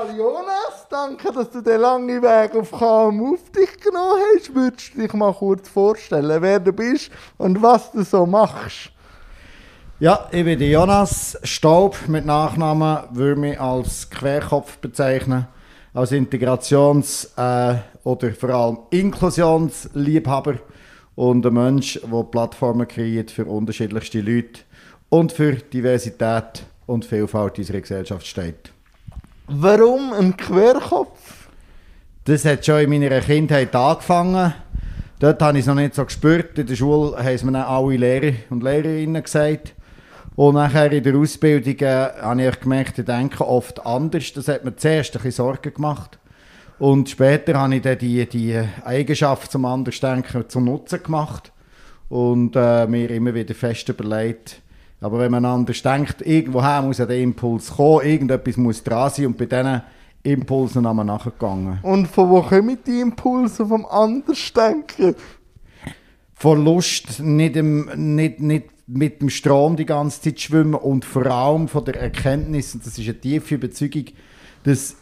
Ja, Jonas, danke, dass du den langen Weg auf KMU auf dich genommen hast. Würdest du dich mal kurz vorstellen, wer du bist und was du so machst? Ja, ich bin Jonas Staub mit Nachnamen, würde mich als Querkopf bezeichnen, als Integrations- äh, oder vor allem Inklusionsliebhaber und ein Mensch, der Plattformen kreiert für unterschiedlichste Leute und für Diversität und Vielfalt unserer Gesellschaft steht. Warum ein Querkopf? Das hat schon in meiner Kindheit angefangen. Dort habe ich es noch nicht so gespürt. In der Schule haben es mir dann alle Lehrer und Lehrerinnen gesagt. Und nachher in der Ausbildung äh, habe ich gemerkt, ich denke oft anders. Das hat mir zuerst ein bisschen Sorgen gemacht. Und später habe ich dann die, die Eigenschaft zum Andersdenken zum Nutzen gemacht. Und äh, mir immer wieder fest überlegt, aber wenn man anders denkt, irgendwoher muss ja der Impuls kommen, irgendetwas muss dran sein und bei diesen Impulsen haben wir nachgegangen. Und von wo kommen die Impulse vom Andersdenken? Von Lust, nicht, im, nicht, nicht mit dem Strom die ganze Zeit schwimmen und vor allem von der Erkenntnis, und das ist eine tiefe Überzeugung, dass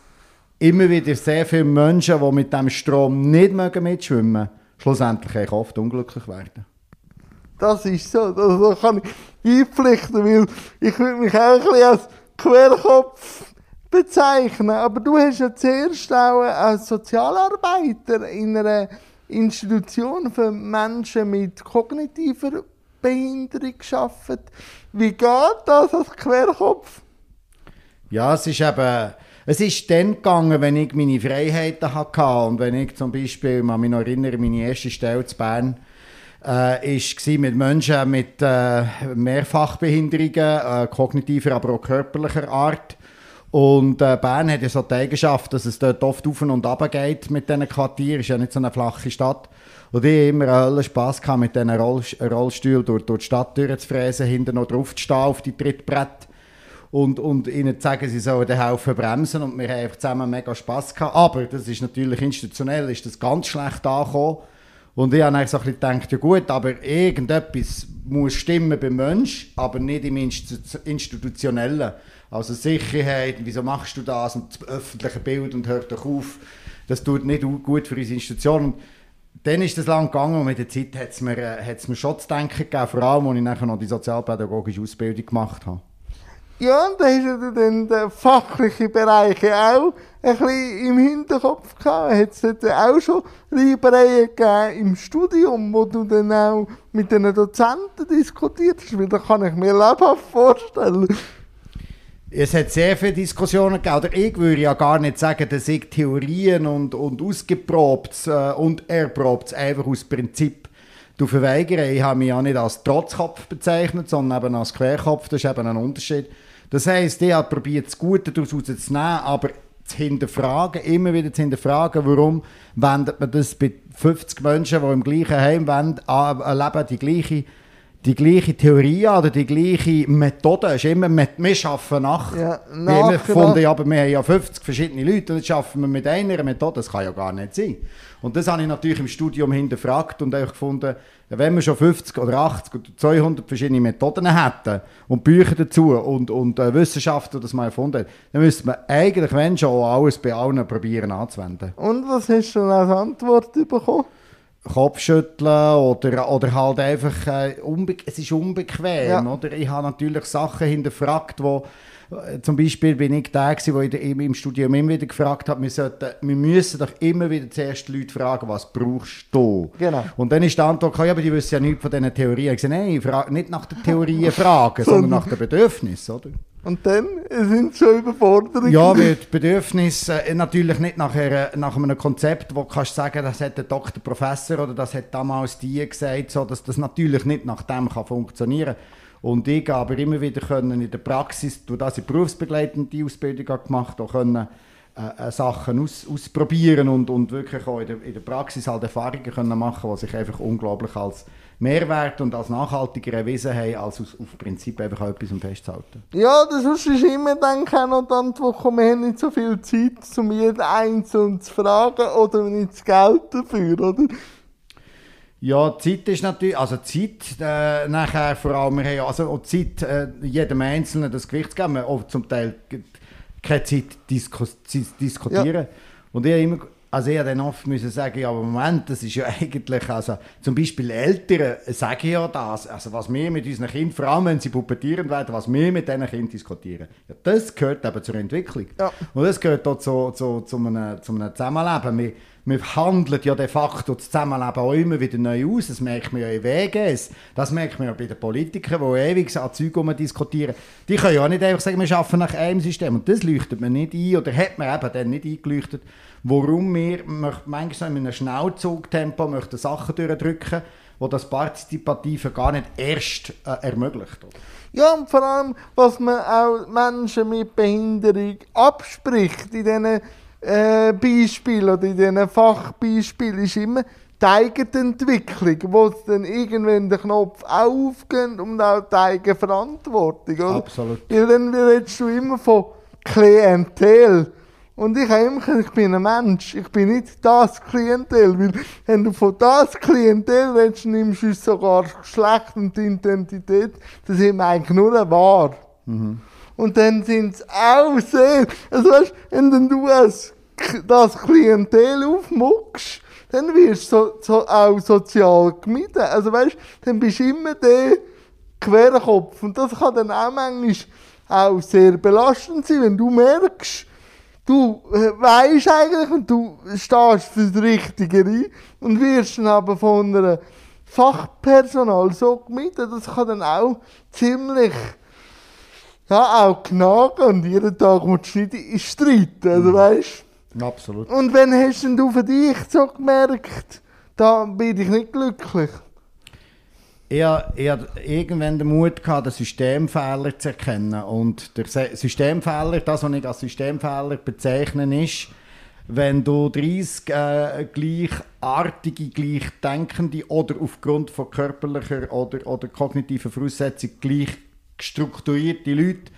immer wieder sehr viele Menschen, die mit dem Strom nicht mitschwimmen mögen, schlussendlich oft unglücklich werden. Das ist so, das kann ich beipflichten, weil ich würde mich auch ein als Querkopf bezeichnen. Aber du hast ja zuerst auch als Sozialarbeiter in einer Institution für Menschen mit kognitiver Behinderung geschafft. Wie geht das als Querkopf? Ja, es ist eben, es ist dann gegangen, wenn ich meine Freiheiten hatte und wenn ich zum Beispiel, ich mich noch erinnere, meine erste Stelle zu Bern äh, ist mit Menschen mit äh, Mehrfachbehinderungen, äh, kognitiver, aber auch körperlicher Art. Und äh, Bern hat ja so die Eigenschaft, dass es dort oft auf und ab geht mit diesen Quartieren. Es ist ja nicht so eine flache Stadt. Und ich hatte immer einen Spass gehabt, mit diesen Roll Rollstühlen durch, durch die Stadt durchzufräsen, hinten noch drauf zu stehen auf die Trittbrett. Und, und ihnen zu sagen, sie sollen den Haufen bremsen. Und wir haben einfach zusammen mega Spass gehabt. Aber das ist natürlich institutionell, ist das ganz schlecht angekommen. Und ich habe dann so ein bisschen gedacht, ja gut, aber irgendetwas muss stimmen beim Mensch, aber nicht im Institutionellen. Also Sicherheit, wieso machst du das und das öffentliche Bild und hört doch auf. Das tut nicht gut für unsere Institution. Und dann ist das lang gegangen und mit der Zeit hat es mir, äh, mir schon zu denken gegeben, vor allem, als ich nachher noch die sozialpädagogische Ausbildung gemacht habe. Ja, da hast du dann den fachlichen Bereich auch ein bisschen im Hinterkopf gehabt. Hat es auch schon Reibereien gegeben im Studium, wo du dann auch mit den Dozenten diskutiert hast? Weil das kann ich mir lebhaft vorstellen. Es hat sehr viele Diskussionen gegeben. Oder ich würde ja gar nicht sagen, dass ich Theorien und, und ausgeprobt äh, und erprobt einfach aus Prinzip verweigere. Ich habe mich ja nicht als Trotzkopf bezeichnet, sondern eben als Querkopf. Das ist eben ein Unterschied. Das heisst, ich habe probiert, das Gute daraus zu nehmen, aber zu hinterfragen, immer wieder zu hinterfragen, warum wendet man das bei 50 Menschen, die im gleichen Heim leben, die gleiche, die gleiche Theorie oder die gleiche Methode. Es ist immer, wir, wir arbeiten nach. Ja, nach wir gefunden, aber wir haben ja 50 verschiedene Leute und jetzt arbeiten wir mit einer Methode. Das kann ja gar nicht sein. Und das habe ich natürlich im Studium hinterfragt und auch gefunden, wenn wir schon 50 oder 80 oder 200 verschiedene Methoden hätten und Bücher dazu und, und äh, Wissenschaftler das mal erfunden haben, dann müsste man eigentlich, wenn schon, alles bei allen probieren anzuwenden. Und was hast du als Antwort bekommen? Kopfschütteln oder, oder halt einfach, äh, es ist unbequem, ja. oder? Ich habe natürlich Sachen hinterfragt, die äh, zum Beispiel bin ich der, der im Studium immer wieder gefragt hat, wir, sollten, wir müssen doch immer wieder zuerst Leute fragen, was brauchst du? Genau. Und dann ist die Antwort, ja, aber die wissen ja nichts von diesen Theorien. Ich sage, nein, frage nicht nach den Theorien fragen, sondern nach den Bedürfnissen, oder? Und dann sind sie schon überfordert. Ja, weil die Bedürfnisse äh, natürlich nicht nach, einer, nach einem Konzept, wo du kannst sagen, das hat der Doktor, Professor oder das hat damals die gesagt, so, dass das natürlich nicht nach dem kann funktionieren. Und ich aber immer wieder können in der Praxis, durch das ich berufsbegleitende Ausbildung gemacht habe, können äh, äh, Sachen aus, ausprobieren und, und wirklich auch in der, in der Praxis halt Erfahrungen können machen, die sich einfach unglaublich als Mehrwert und als nachhaltiger erwiesen haben, als aus, auf Prinzip einfach auch etwas festzuhalten. Ja, das ist immer dann auch noch die Antwort, wir haben nicht so viel Zeit, um jeden Einzelnen zu fragen oder nicht das Geld dafür, oder? Ja, Zeit ist natürlich, also Zeit äh, nachher vor allem, wir haben also auch Zeit, äh, jedem Einzelnen das Gewicht zu geben, auch zum Teil keine Zeit disku zu diskutieren. Und ich immer also ich dann oft müssen sagen, ja, aber Moment, das ist ja eigentlich, also zum Beispiel Eltern sagen ja das, also was wir mit unseren Kindern, vor allem wenn sie pubertieren werden, was wir mit diesen Kindern diskutieren, ja, das gehört eben zur Entwicklung. Ja. Und das gehört auch zu, zu, zu, einem, zu einem Zusammenleben. Wir, wir handeln ja de facto das Zusammenleben auch immer wieder neu aus. Das merkt man ja in WGs. Das merkt man ja bei den Politikern, die ewig an Zeug diskutieren. Die können ja auch nicht einfach sagen, wir arbeiten nach einem System. Und das leuchtet man nicht ein, oder hat man eben dann nicht eingeleuchtet, warum wir manchmal in einem Schnellzugtempo möchten Sachen durchdrücken wo das Partizipative gar nicht erst äh, ermöglicht. Oder? Ja, und vor allem, was man auch Menschen mit Behinderung abspricht in diesen äh, oder in diesen Fachbeispielen, ist immer die Eigenentwicklung, wo es dann irgendwann den Knopf aufgeht und auch die Eigenverantwortung. Oder? Absolut. Weil dann redest du immer von Klientel. Und ich habe immer gesagt, ich bin ein Mensch, ich bin nicht das Klientel. Weil wenn du von das Klientel redest, nimmst du sogar Geschlecht und die Identität, das ist eigentlich nur Wahr. Mhm. Und dann sind es auch sehr, also weißt, wenn du als, das Klientel aufmuckst, dann wirst du so, so auch sozial gemieden. Also weißt, dann bist du immer der Querkopf. Und das kann dann auch manchmal auch sehr belastend sein, wenn du merkst, du äh, weißt eigentlich und du stehst für das Richtige ein und wirst dann aber von einer Fachpersonal so gemieden, das kann dann auch ziemlich ja, auch knagen und jeden Tag musst du nicht streiten, also mhm. weißt Absolut. Und wenn hast denn du für dich so gemerkt, da bin ich nicht glücklich? ich, ich hatte irgendwann den Mut, gehabt, den Systemfehler zu erkennen. Und der Systemfehler, das, was ich als Systemfehler bezeichne, ist, wenn du 30 äh, gleichartige, gleichdenkende oder aufgrund von körperlicher oder, oder kognitiver Voraussetzung gleich strukturierte Leute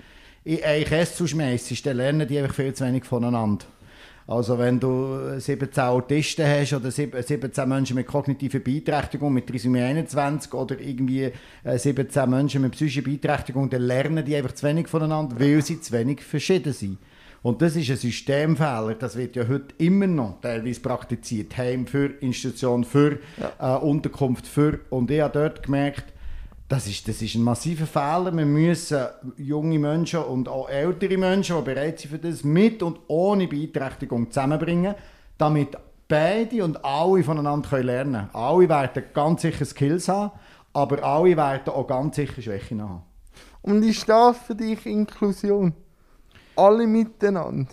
in ein Kessel schmeißt, dann lernen die einfach viel zu wenig voneinander. Also wenn du 17 Autisten hast oder 17 Menschen mit kognitiver Beeinträchtigung, mit Trisomie 21 oder irgendwie 17 äh, Menschen mit psychischer Beeinträchtigung, dann lernen die einfach zu wenig voneinander, weil sie zu wenig verschieden sind. Und das ist ein Systemfehler, das wird ja heute immer noch teilweise praktiziert. Heim für Institution, für ja. äh, Unterkunft, für. Und ich habe dort gemerkt, das ist, das ist ein massiver Fehler. Wir müssen junge Menschen und auch ältere Menschen, die bereit sind für das, mit und ohne Beeinträchtigung zusammenbringen, damit beide und alle voneinander lernen können. Alle werden ganz sicher Skills haben, aber alle werden auch ganz sicher Schwächen haben. Und ist das für dich Inklusion? Alle miteinander?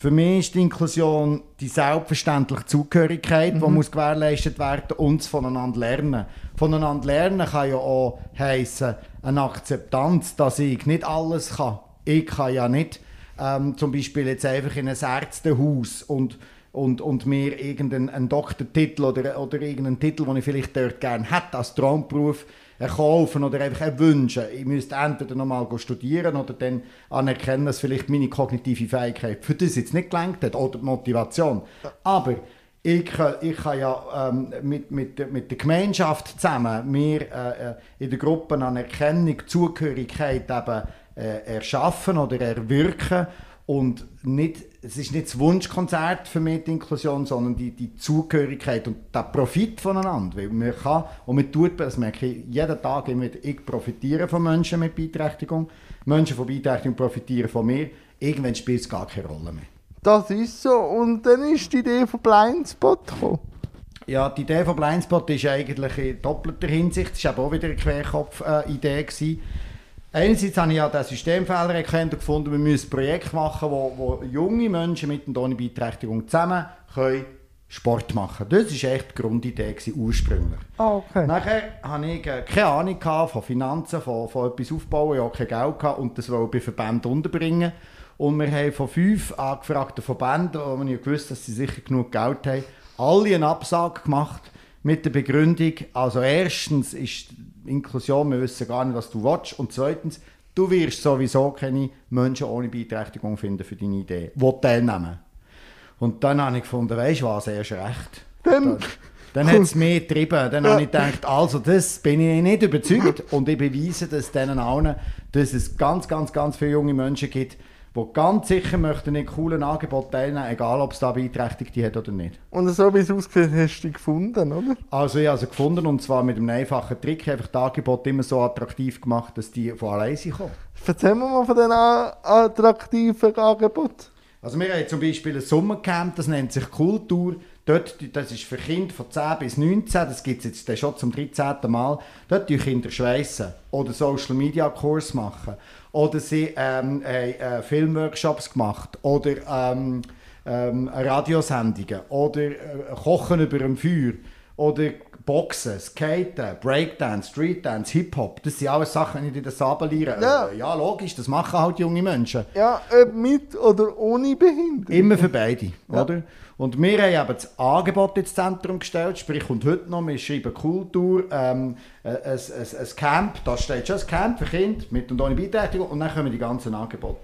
Für mich ist die Inklusion die selbstverständliche Zugehörigkeit, mhm. die muss gewährleistet werden und das voneinander lernen. Voneinander lernen kann ja auch heissen, eine Akzeptanz, dass ich nicht alles kann. Ich kann ja nicht ähm, zum Beispiel jetzt einfach in ein Ärztehaus und, und, und mir irgendeinen Doktortitel oder, oder irgendeinen Titel, den ich vielleicht dort gerne hätte als Traumberuf, kaufen oder einfach wünschen. Ich müsste entweder nochmal studieren oder dann anerkennen, dass vielleicht meine kognitive Fähigkeit für das jetzt nicht gelangt hat oder die Motivation. Aber ich, ich kann ja ähm, mit, mit, mit der Gemeinschaft zusammen mir äh, äh in der Gruppe Anerkennung, Zugehörigkeit eben äh, erschaffen oder erwirken und nicht, es ist nicht das Wunschkonzert für mehr Inklusion, sondern die, die Zugehörigkeit und der Profit voneinander. Weil man kann, und man tut, das merke ich jeden Tag immer, ich profitiere von Menschen mit Beeinträchtigung, Menschen von Beeinträchtigung profitieren von mir, irgendwann spielt es gar keine Rolle mehr. Das ist so. Und dann ist die Idee von Blindspot gekommen. Ja, die Idee von Blindspot ist eigentlich in doppelter Hinsicht, das war auch wieder eine Querkopf-Idee. Äh, Einerseits habe ich ja den und gefunden, wir müssen ein Projekt machen, wo, wo junge Menschen mit und ohne Beeinträchtigung zusammen können Sport machen Das war echt die Grundidee ursprünglich. Oh, okay. Nachher hatte ich äh, keine Ahnung von Finanzen, von, von etwas aufbauen, ich hatte kein Geld gehabt und das wollte bei Verbänden unterbringen. Und wir haben von fünf angefragten Verbänden, wo wir gewusst dass sie sicher genug Geld haben, alle einen Absage gemacht mit der Begründung, also erstens ist Inklusion, wir wissen gar nicht, was du willst. Und zweitens, du wirst sowieso keine Menschen ohne Beeinträchtigung finden für deine Idee, die teilnehmen. Und dann habe ich gefunden, weißt du was, erst recht. Dann, dann hat es mich getrieben. Dann ja. habe ich gedacht, also das bin ich nicht überzeugt und ich beweise das denen allen, dass es ganz, ganz, ganz viele junge Menschen gibt, die ganz sicher möchten in coolen Angeboten teilnehmen, egal ob es da Beeinträchtigte hat oder nicht. Und so wie es aussieht, hast du die gefunden, oder? Also ich habe sie gefunden und zwar mit einem einfachen Trick, einfach das Angebot immer so attraktiv gemacht, dass die von alleine kommen. Erzähl mir mal von diesen attraktiven Angeboten. Also wir haben zum Beispiel ein Sommercamp, das nennt sich Kultur. Dort, das ist für Kinder von 10 bis 19, das gibt es jetzt schon zum 13. Mal. Dort die Kinder schweissen oder Social Media Kurs machen. Oder sie ähm, äh, Filmworkshops gemacht oder ähm, ähm, Radiosendungen oder äh, Kochen über dem Feuer oder Boxen, Skaten, Breakdance, Streetdance, Hip-Hop. Das sind alles Sachen, die in der Sabel lernen. Ja. Äh, ja, logisch, das machen halt junge Menschen. Ja, ob mit oder ohne Behinderung. Immer für beide, Ja. oder? Und wir haben eben das Angebot ins Zentrum gestellt, sprich, und heute noch, wir schreiben Kultur, ähm, ein, ein, ein, Camp, da steht schon ein Camp für Kinder mit und ohne Beeinträchtigung und dann kommen die ganzen Angebote.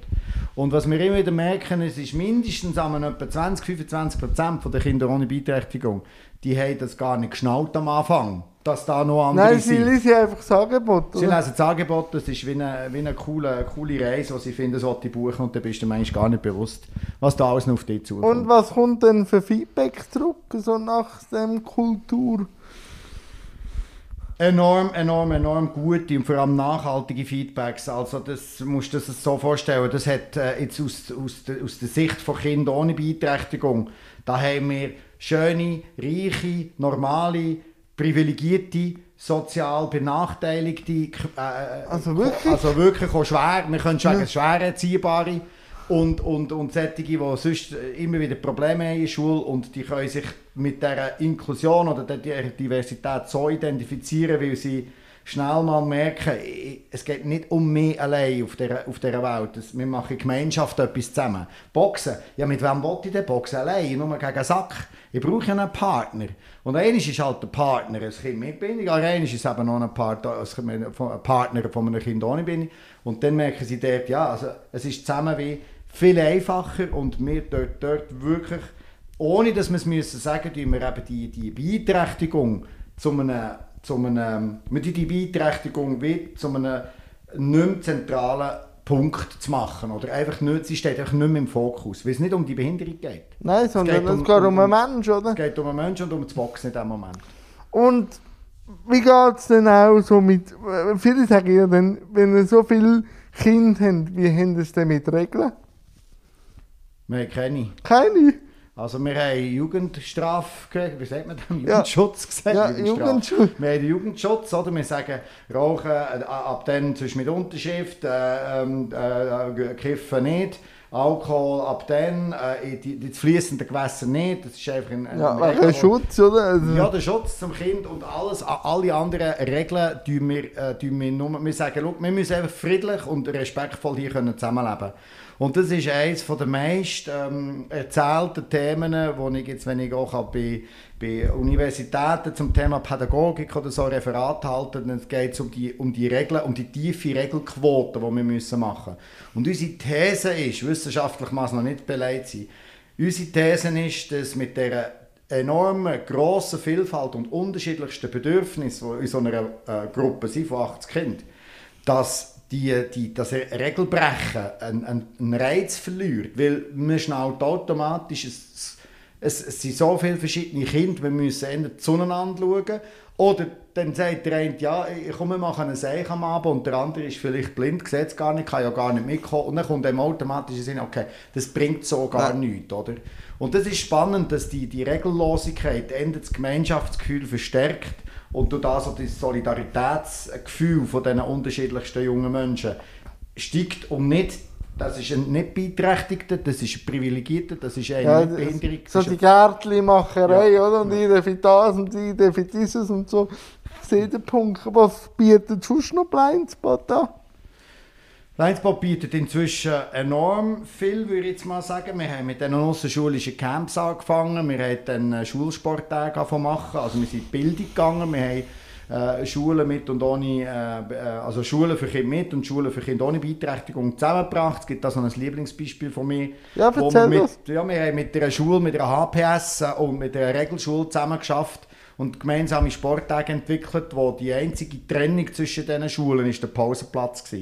Und was wir immer wieder merken, es ist mindestens einmal etwa 20, 25 Prozent der Kinder ohne Beeinträchtigung, die haben das gar nicht geschnallt am Anfang, dass da noch andere Nein, sie sind. lesen einfach das Angebot. Sie lesen das Angebot, das ist wie eine, wie eine coole, coole Reise, die sie finden, so die buchen und dann bist du manchmal gar nicht bewusst, was da alles noch auf dich zukommt. Und was kommt denn für Feedback zurück, so nach dem Kultur? Enorm, enorm, enorm gute und vor allem nachhaltige Feedbacks. Also das musst du dir so vorstellen. Das hat äh, jetzt aus, aus, der, aus der Sicht von Kindern ohne Beeinträchtigung, da haben wir schöne, reiche, normale, privilegierte, sozial benachteiligte, äh, Also wirklich? also wirklich auch schwer, wir können sagen, schwer erziehbare. Und, und, und solche, die sonst immer wieder Probleme haben in der Schule und die können sich mit dieser Inklusion oder dieser Diversität so identifizieren, weil sie schnell mal merken, es geht nicht um mich allein auf dieser, auf dieser Welt. Wir machen in Gemeinschaft etwas zusammen. Boxen, ja mit wem will ich denn boxen? Allein, nur gegen einen Sack. Ich brauche einen Partner. Und einer ist halt der Partner, ein Kind mit Bindung, aber einer ist eben noch ein Partner, ein Partner von einem Kind ohne Bindung. Und dann merken sie dort, ja, also es ist zusammen wie viel einfacher und wir dort, dort wirklich, ohne dass wir es müssen sagen, tun wir eben die, die Beeinträchtigung zu einem, zu einem, tun die Beeinträchtigung wie zu einem nicht mehr zentralen Punkt zu machen. Oder einfach nicht, sie steht einfach nicht mehr im Fokus, weil es nicht um die Behinderung geht. Nein, sondern geht es um- geht um, um- einen Mensch, oder? Es geht um einen Menschen und um das Boxen in diesem Moment. Und wie geht es denn auch so mit. äh, Viele sagen ja dann, wenn ihr so viele Kinder habt, wie habt ihr es denn mit Regeln? Haben keine. Keine. Also wir haben Jugendstraf, wie sagt man das? Ja. Jugendschutz gesagt? Ja. Jugendschutz. Wir haben den Jugendschutz, oder? Wir sagen, Rauchen äh, ab dann zwischen mit Unterschrift, äh, ähm, äh, Kiffen nicht, Alkohol ab dann, äh, die, die fließenden Gewässer nicht, das ist einfach ein, ein Ja, Regel, wo- Schutz, oder? Also, Ja, der Schutz zum Kind und alles, alle anderen Regeln tun wir, äh, tun wir nur, wir sagen, schau, wir müssen einfach friedlich und respektvoll hier können zusammenleben Und das ist eines der meist ähm, erzählten Themen, wo ich jetzt, wenn ich auch bei, bei Universitäten zum Thema Pädagogik oder so Referat halte, dann geht es um die, um die Regeln, um die tiefe Regelquote, die wir müssen machen. Und unsere These ist, wissenschaftlich muss noch nicht beleidigt sein, unsere These ist, dass mit der enormen, grossen Vielfalt und unterschiedlichsten Bedürfnisse, die in so einer äh, Gruppe sind von 80 Kindern, dass die, die, das Regelbrechen einen, einen, Reiz verliert. Weil man schnallt automatisch, es, es, es sind so viele verschiedene Kinder, wir müssen eher zueinander schauen. Oder dann sagt der eine, ja, ich komme, wir machen einen Seich am Abend und der andere ist vielleicht blind, sieht es gar nicht, kann ja gar nicht mitkommen. Und dann kommt dem automatisch Sinn, okay, das bringt so gar Ja. nichts, oder? Und das ist spannend, dass die, die Regellosigkeit Ende das Gemeinschaftsgefühl verstärkt und durch das das Solidaritätsgefühl von diesen unterschiedlichsten jungen Menschen steigt und nicht, das ist ein nicht Beeinträchtigter, das ist ein Privilegierter, das ist einer ja, Behinderung. so die Gärtli-Macherei, Ja. oder? Und jeder für das und jeder für dieses und so. Ich sehe den Punkt. Was bietet sonst noch Blindspot an? Leinsport bietet inzwischen enorm viel, würde ich jetzt mal sagen. Wir haben mit den ausserschulischen Camps angefangen, wir haben dann äh, Schulsporttage machen, also wir sind in die Bildung gegangen, wir haben äh, Schulen mit und ohne, äh, äh, also Schulen für Kinder mit und Schulen für Kinder ohne Beeinträchtigung zusammengebracht. Es gibt da so ein Lieblingsbeispiel von mir. Ja, wo wir mit, ja, wir haben mit einer Schule, mit einer HPS und mit einer Regelschule zusammen geschafft und gemeinsame Sporttage entwickelt, wo die einzige Trennung zwischen diesen Schulen ist der Pausenplatz war.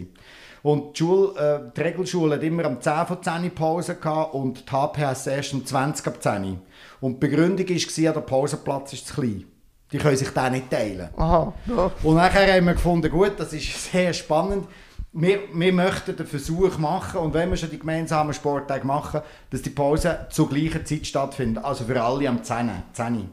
Und die, Schule, äh, die Regelschule hat immer am 10 von 10 Pause gehabt und die HPS erst um 20 ab 10. Und die Begründung war, der Pausenplatz ist zu klein. Die können sich den nicht teilen. Aha, ja. Und nachher haben wir gefunden, gut, das ist sehr spannend. Wir, wir möchten den Versuch machen, und wenn wir schon die gemeinsamen Sporttage machen, dass die Pause zur gleichen Zeit stattfindet. Also für alle am 10. 10.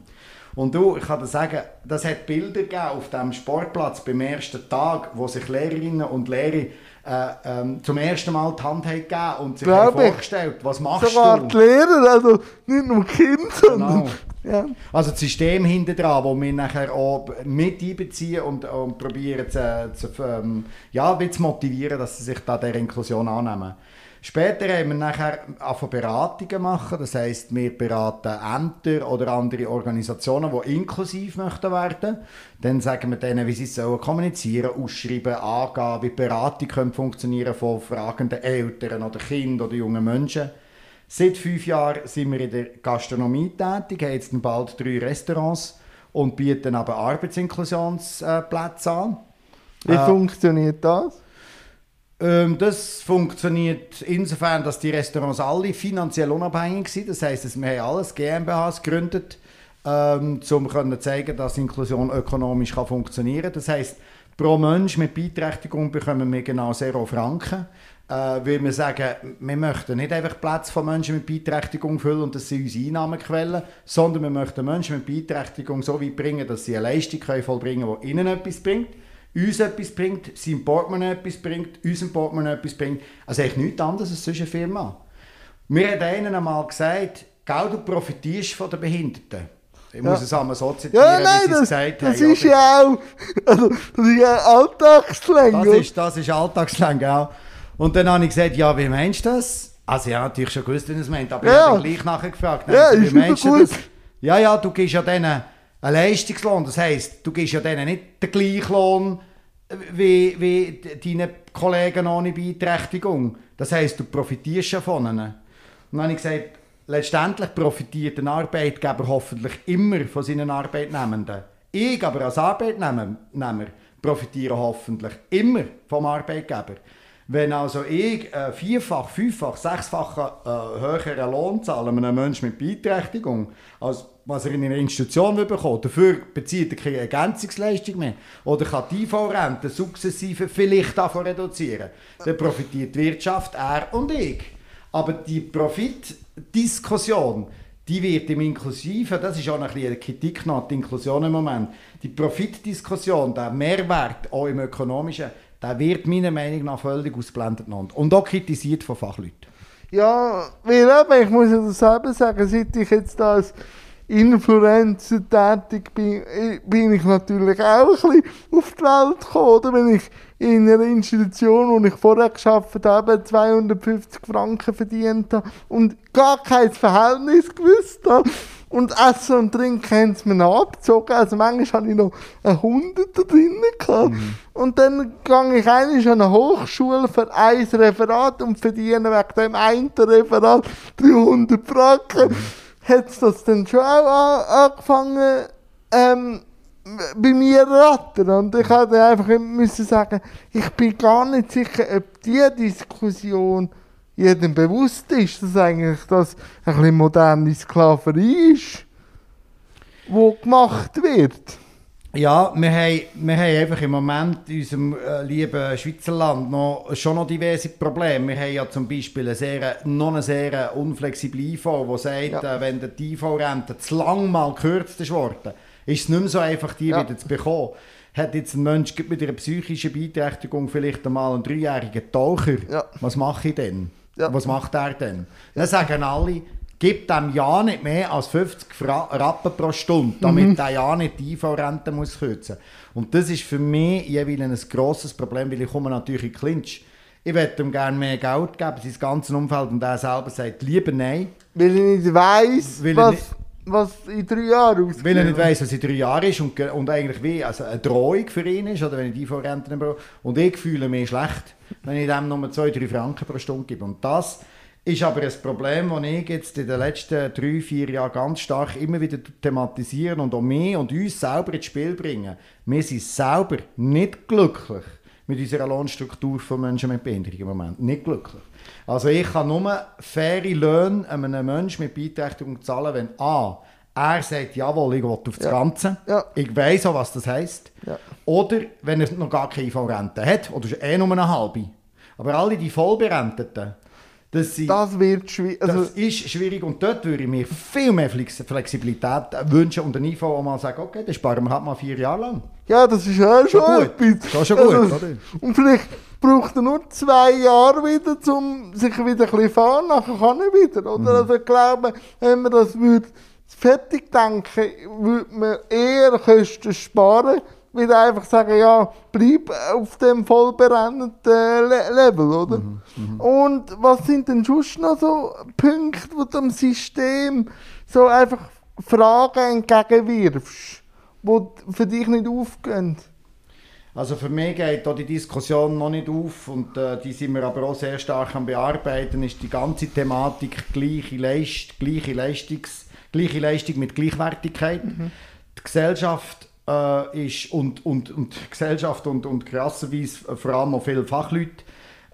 Und du, ich kann dir sagen, das hat Bilder gegeben auf dem Sportplatz beim ersten Tag, wo sich Lehrerinnen und Lehrer äh, ähm, zum ersten Mal die Hand haben gegeben und sich ich. vorgestellt, was machst Sogar du? die Lehrer, also nicht nur Kinder, sondern... Genau. Ja. Also das System hinten dran, wo wir nachher auch mit einbeziehen und, und probieren zu, zu, ähm, ja, zu motivieren, dass sie sich da der Inklusion annehmen. Später haben wir nachher angefangen Beratungen machen, das heisst, wir beraten Ämter oder andere Organisationen, die inklusiv möchten werden. Dann sagen wir denen, wie sie sollen kommunizieren, ausschreiben, angehen, wie Beratung können funktionieren von fragenden Eltern oder Kindern oder jungen Menschen. Seit fünf Jahren sind wir in der Gastronomie tätig, haben jetzt bald drei Restaurants und bieten aber Arbetsinklusionsplätze an. Wie Äh, funktioniert das? Ähm, das funktioniert insofern, dass die Restaurants alle finanziell unabhängig sind. Das heisst, dass wir haben alles GmbHs gegründet, ähm, um zu zeigen, dass Inklusion ökonomisch funktionieren kann. Das heisst, pro Mensch mit Beeinträchtigung bekommen wir genau 0 Franken. Äh, weil wir sagen, wir möchten nicht einfach Plätze von Menschen mit Beeinträchtigung füllen und das sind unsere Einnahmequellen, sondern wir möchten Menschen mit Beeinträchtigung so weit bringen, dass sie eine Leistung können vollbringen können, die ihnen etwas bringt, uns etwas bringt, seinem Portemonnaie etwas bringt, unserem Portemonnaie etwas bringt. Also eigentlich nichts anderes als sonst eine Firma. Mir hat einer einmal gesagt, «Gell, du profitierst von den Behinderten.» Ich muss Ja. es einmal so zitieren, Ja, nein, wie sie es das, gesagt das haben. ist oder? ja auch... Also, das ist ja Alltagsslang. Das ist, das ist Alltagslang, genau. Und dann habe ich gesagt, ja, wie meinst du das? Also ja, natürlich schon gewusst, wie es meint, aber ich Ja. habe dann gleich nachher gefragt. Dann Ja, habe ich ist meinst du das? Ja, ja, du gibst ja denen einen Leistungslohn. Das heisst, du gibst ja denen nicht den gleichen Lohn wie, wie deinen Kollegen ohne Beeinträchtigung. Das heisst, du profitierst ja von ihnen. Und dann habe ich gesagt, letztendlich profitiert ein Arbeitgeber hoffentlich immer von seinen Arbeitnehmenden. Ich aber als Arbeitnehmer Nehmer profitiere hoffentlich immer vom Arbeitgeber. Wenn also ich äh, vierfach, fünffach, sechsfachen äh, höheren Lohn zahle einem Menschen mit Beeinträchtigung, als was er in einer Institution will bekommen dafür bezieht er keine Ergänzungsleistung mehr oder kann die IV-Rente sukzessive vielleicht davon reduzieren, dann profitiert die Wirtschaft, er und ich. Aber die Profitdiskussion, die wird im Inklusiven, das ist auch eine Kritik nach der Inklusion im Moment, die Profitdiskussion, der Mehrwert auch im Ökonomischen, der wird meiner Meinung nach völlig ausblendet und auch kritisiert von Fachleuten. Ja, weil eben, ich muss ja das selber sagen, seit ich jetzt da als Influencer tätig bin, eh, bin ich natürlich auch ein bisschen auf die Welt gekommen. Oder? Wenn ich in einer Institution, wo ich vorher gearbeitet habe, 250 Franken verdient habe und gar kein Verhältnis gewusst habe. Und Essen und Trinken haben sie mir noch abgezogen. Also manchmal hatte ich noch einen Hunderter drin. gehabt. Und dann gehe ich eigentlich an eine Hochschule für ein Referat und verdiene wegen dem einen Referat 300 Franken. Hat es das dann schon auch an, angefangen, ähm, bei mir rattern. Und ich hatte einfach müssen sagen, ich bin gar nicht sicher, ob diese Diskussion jedem bewusst ist, dass eigentlich das ein bisschen moderne Sklaverei ist, die gemacht wird. Ja, wir haben, wir haben einfach im Moment in unserem äh, lieben Schweizerland noch, schon noch diverse Probleme. Wir haben ja zum Beispiel eine sehr, noch eine sehr unflexible IV, die sagt, Ja. äh, wenn die IV-Rente zu lang mal gekürzt ist worden, ist es nicht mehr so einfach, die Ja. wieder zu bekommen. Hat jetzt ein Mensch mit einer psychischen Beeinträchtigung vielleicht einmal einen dreijährigen Taucher, Ja. was mache ich denn? Ja. Was macht er denn? Dann sagen alle, gib dem ja nicht mehr als 50 Fra Rappen pro Stunde, damit Mhm. der ja nicht die IV-Rente muss kürzen Und das ist für mich jeweils ein grosses Problem, weil ich komme natürlich in den Clinch. Ich möchte ihm gerne mehr Geld geben, sein ganzes Umfeld, und er selber sagt, lieber nein, Weil ich nicht er was, was in drei Jahren ausgeht. weil er nicht weiss, was in drei Jahren ist und, und eigentlich wie also eine Drohung für ihn ist, oder wenn ich die IV-Rente brauche. Und ich fühle mich schlecht, wenn ich dem nur 2-3 Franken pro Stunde gebe. Und das ist aber ein Problem, das ich jetzt in den letzten drei, vier Jahren ganz stark immer wieder thematisieren und auch mich und uns selber ins Spiel bringen. Wir sind selber nicht glücklich mit unserer Lohnstruktur von Menschen mit Behinderung im Moment. Nicht glücklich. Also ich kann nur faire Löhne einem Menschen mit Beeinträchtigung zahlen, wenn A, er sagt, jawohl, ich will auf das Ja. Ganze. Ja. Ich weiß auch, was das heisst. Ja. Oder wenn er noch gar keine IV-Rente hat, oder schon eh nur eine halbe. Aber alle die Vollberenteten, das sind... Das wird schwierig. Also, Das ist schwierig und dort würde ich mir viel mehr Flex Flexibilität wünschen und ein IV auch mal sagen, okay, das sparen wir halt mal vier Jahre lang. ja, das ist ja schon gut. etwas. Das ist schon gut, Also, oder? Und vielleicht braucht er nur zwei Jahre wieder, um sich wieder ein bisschen fahren, nachher kann er wieder. Oder? Mhm. Also ich glaube, wenn man das würde fertig denken, würde man eher Kosten sparen, weil einfach sagen, ja, bleib auf dem vollberennten Le Level, oder? Mhm, Und was sind denn sonst noch so Punkte, wo du dem System so einfach Fragen entgegenwirfst, die für dich nicht aufgehen? Also für mich geht da die Diskussion noch nicht auf und äh, die sind wir aber auch sehr stark am bearbeiten, ist die ganze Thematik gleiche, Leist, gleiche, Leistungs, gleiche Leistung mit Gleichwertigkeit. Die Gesellschaft äh, ist und, und, und Gesellschaft und, und krasserweise vor allem auch viele Fachleute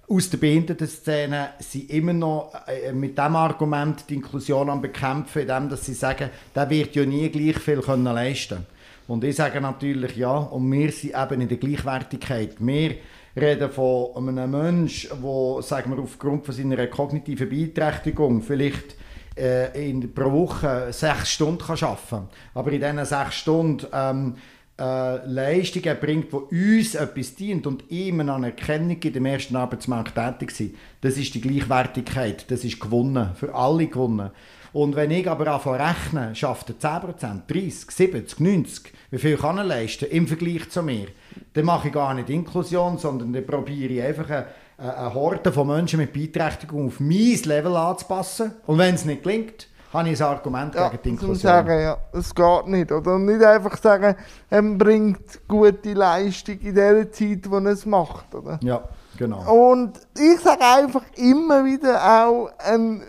aus der Behindertenszene sind immer noch äh, mit dem Argument die Inklusion am bekämpfen, indem dass sie sagen, der wird ja nie gleich viel können leisten Und ich sage natürlich ja, und wir sind eben in der Gleichwertigkeit. Wir reden von einem Menschen, der, sagen wir, aufgrund von seiner kognitiven Beeinträchtigung vielleicht äh, in, pro Woche sechs Stunden kann arbeiten kann. Aber in diesen sechs Stunden ähm, äh, Leistungen bringt, die uns etwas dient und ihm eine Anerkennung in dem ersten Arbeitsmarkt tätig sind, das ist die Gleichwertigkeit, das ist gewonnen, für alle gewonnen. Und wenn ich aber anfange rechnen, schafft er 10%, 30, 70, 90, wie viel kann er leisten im Vergleich zu mir, dann mache ich gar nicht Inklusion, sondern dann probiere ich einfach eine, eine Horde von Menschen mit Beeinträchtigung auf mein Level anzupassen. Und wenn es nicht gelingt, habe ich ein Argument Ja, gegen die Inklusion. sagen, ja, es geht nicht. Oder Und nicht einfach sagen, er bringt gute Leistung in der Zeit, wo er es macht. Oder? Ja, genau. Und ich sage einfach immer wieder auch, ein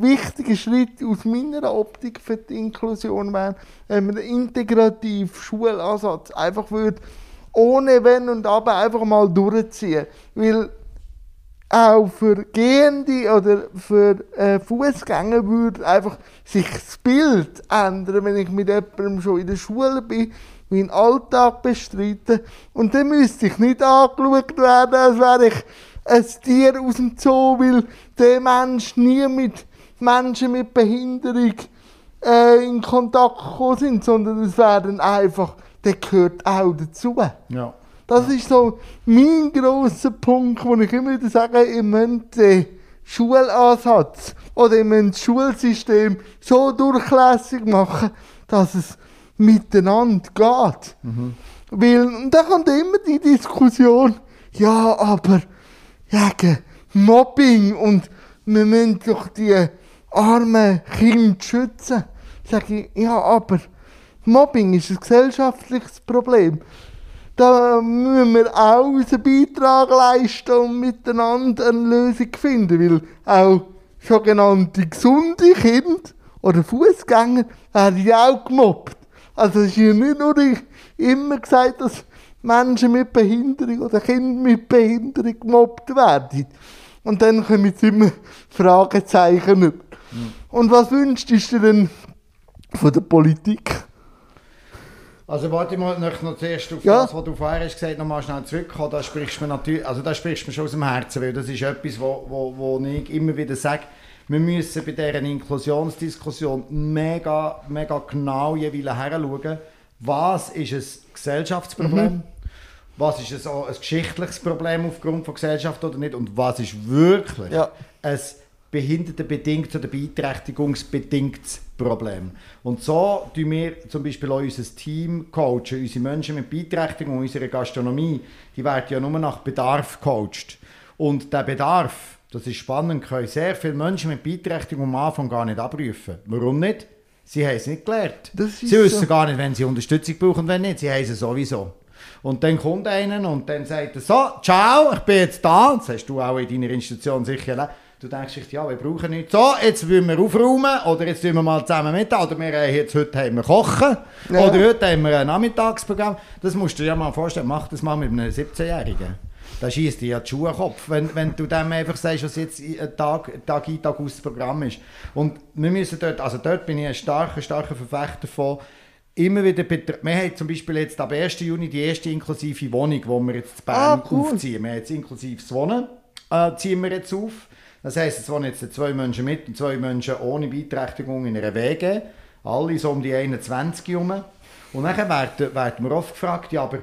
wichtiger Schritt aus meiner Optik für die Inklusion wäre, wenn man den integrativen Schulansatz einfach würde, ohne Wenn und Aber einfach mal durchziehen. Weil auch für Gehende oder für äh, Fußgänger würde einfach sich das Bild ändern, wenn ich mit jemandem schon in der Schule bin, meinen Alltag bestreite. Und dann müsste ich nicht angeschaut werden, als wäre ich ein Tier aus dem Zoo, weil der Mensch nie mit Menschen mit Behinderung äh, in Kontakt gekommen sind, sondern es wäre dann einfach, der gehört auch dazu. Ja. Das ist so mein grosser Punkt, wo ich immer wieder sage, ihr müsst den Schulansatz oder ihr müsst das Schulsystem so durchlässig machen, dass es miteinander geht. Weil, und da kommt immer die Diskussion, ja, aber gegen Mobbing und wir müssen doch die armen Kinder schützen. Sag ich, ja, aber Mobbing ist ein gesellschaftliches Problem. Da müssen wir auch unseren Beitrag leisten und miteinander eine Lösung finden, weil auch sogenannte gesunde Kinder oder Fußgänger werden ja auch gemobbt. Also es ist ja nicht nur immer gesagt, dass Menschen mit Behinderung oder Kinder mit Behinderung gemobbt werden. Und dann kommen jetzt immer Fragezeichen über. Und was wünschst du dir denn von der Politik? Also warte mal, noch zuerst auf Ja. das, was du vorher hast gesagt, nochmal schnell zurückkommen. Da sprichst du mir natürlich, also da sprichst du mir schon aus dem Herzen, weil das ist etwas, wo, wo, wo ich immer wieder sage, wir müssen bei dieser Inklusionsdiskussion mega, mega genau jeweils heranschauen, was ist ein Gesellschaftsproblem, was ist ein, ein geschichtliches Problem aufgrund von Gesellschaft oder nicht und was ist wirklich Ja. ein behindertenbedingtes oder beeinträchtigungsbedingtes Problem. Und so tun wir zum Beispiel auch unser Team coachen, unsere Menschen mit Beeinträchtigung, unsere Gastronomie, die werden ja nur nach Bedarf gecoacht. Und der Bedarf, das ist spannend, können sehr viele Menschen mit Beeinträchtigung am Anfang gar nicht abrufen. Warum nicht? Sie haben es nicht gelernt. Sie wissen so. gar nicht, wenn sie Unterstützung brauchen und wenn nicht. Sie haben es sowieso. Und dann kommt einer und dann sagt er so, ciao, ich bin jetzt da. Das hast du auch in deiner Institution sicher erlebt. Du denkst dich, ja, wir brauchen nichts. So, jetzt wollen wir aufräumen oder jetzt tun wir mal zusammen mit. Oder wir haben jetzt, heute haben wir Kochen. Ja. Oder heute haben wir ein Nachmittagsprogramm. Das musst du dir ja mal vorstellen. Mach das mal mit einem 17-Jährigen. Da schießt dir ja die Schuhe Kopf, wenn, wenn du dem einfach sagst, was jetzt Tag, Tag ein, Tag aus Programm ist. Und wir müssen dort, also dort bin ich ein starker, starker Verfechter von, immer wieder Wir haben zum Beispiel jetzt ab 1. Juni die erste inklusive Wohnung, die wir jetzt in Bern Ah, cool. aufziehen. Wir haben jetzt inklusives Wohnen, äh, ziehen wir jetzt auf. Das heisst, es wohnen jetzt zwei Menschen mit und zwei Menschen ohne Beeinträchtigung in einer WG. Alle so um die 21 herum. Und dann werden, werden wir oft gefragt, ja, aber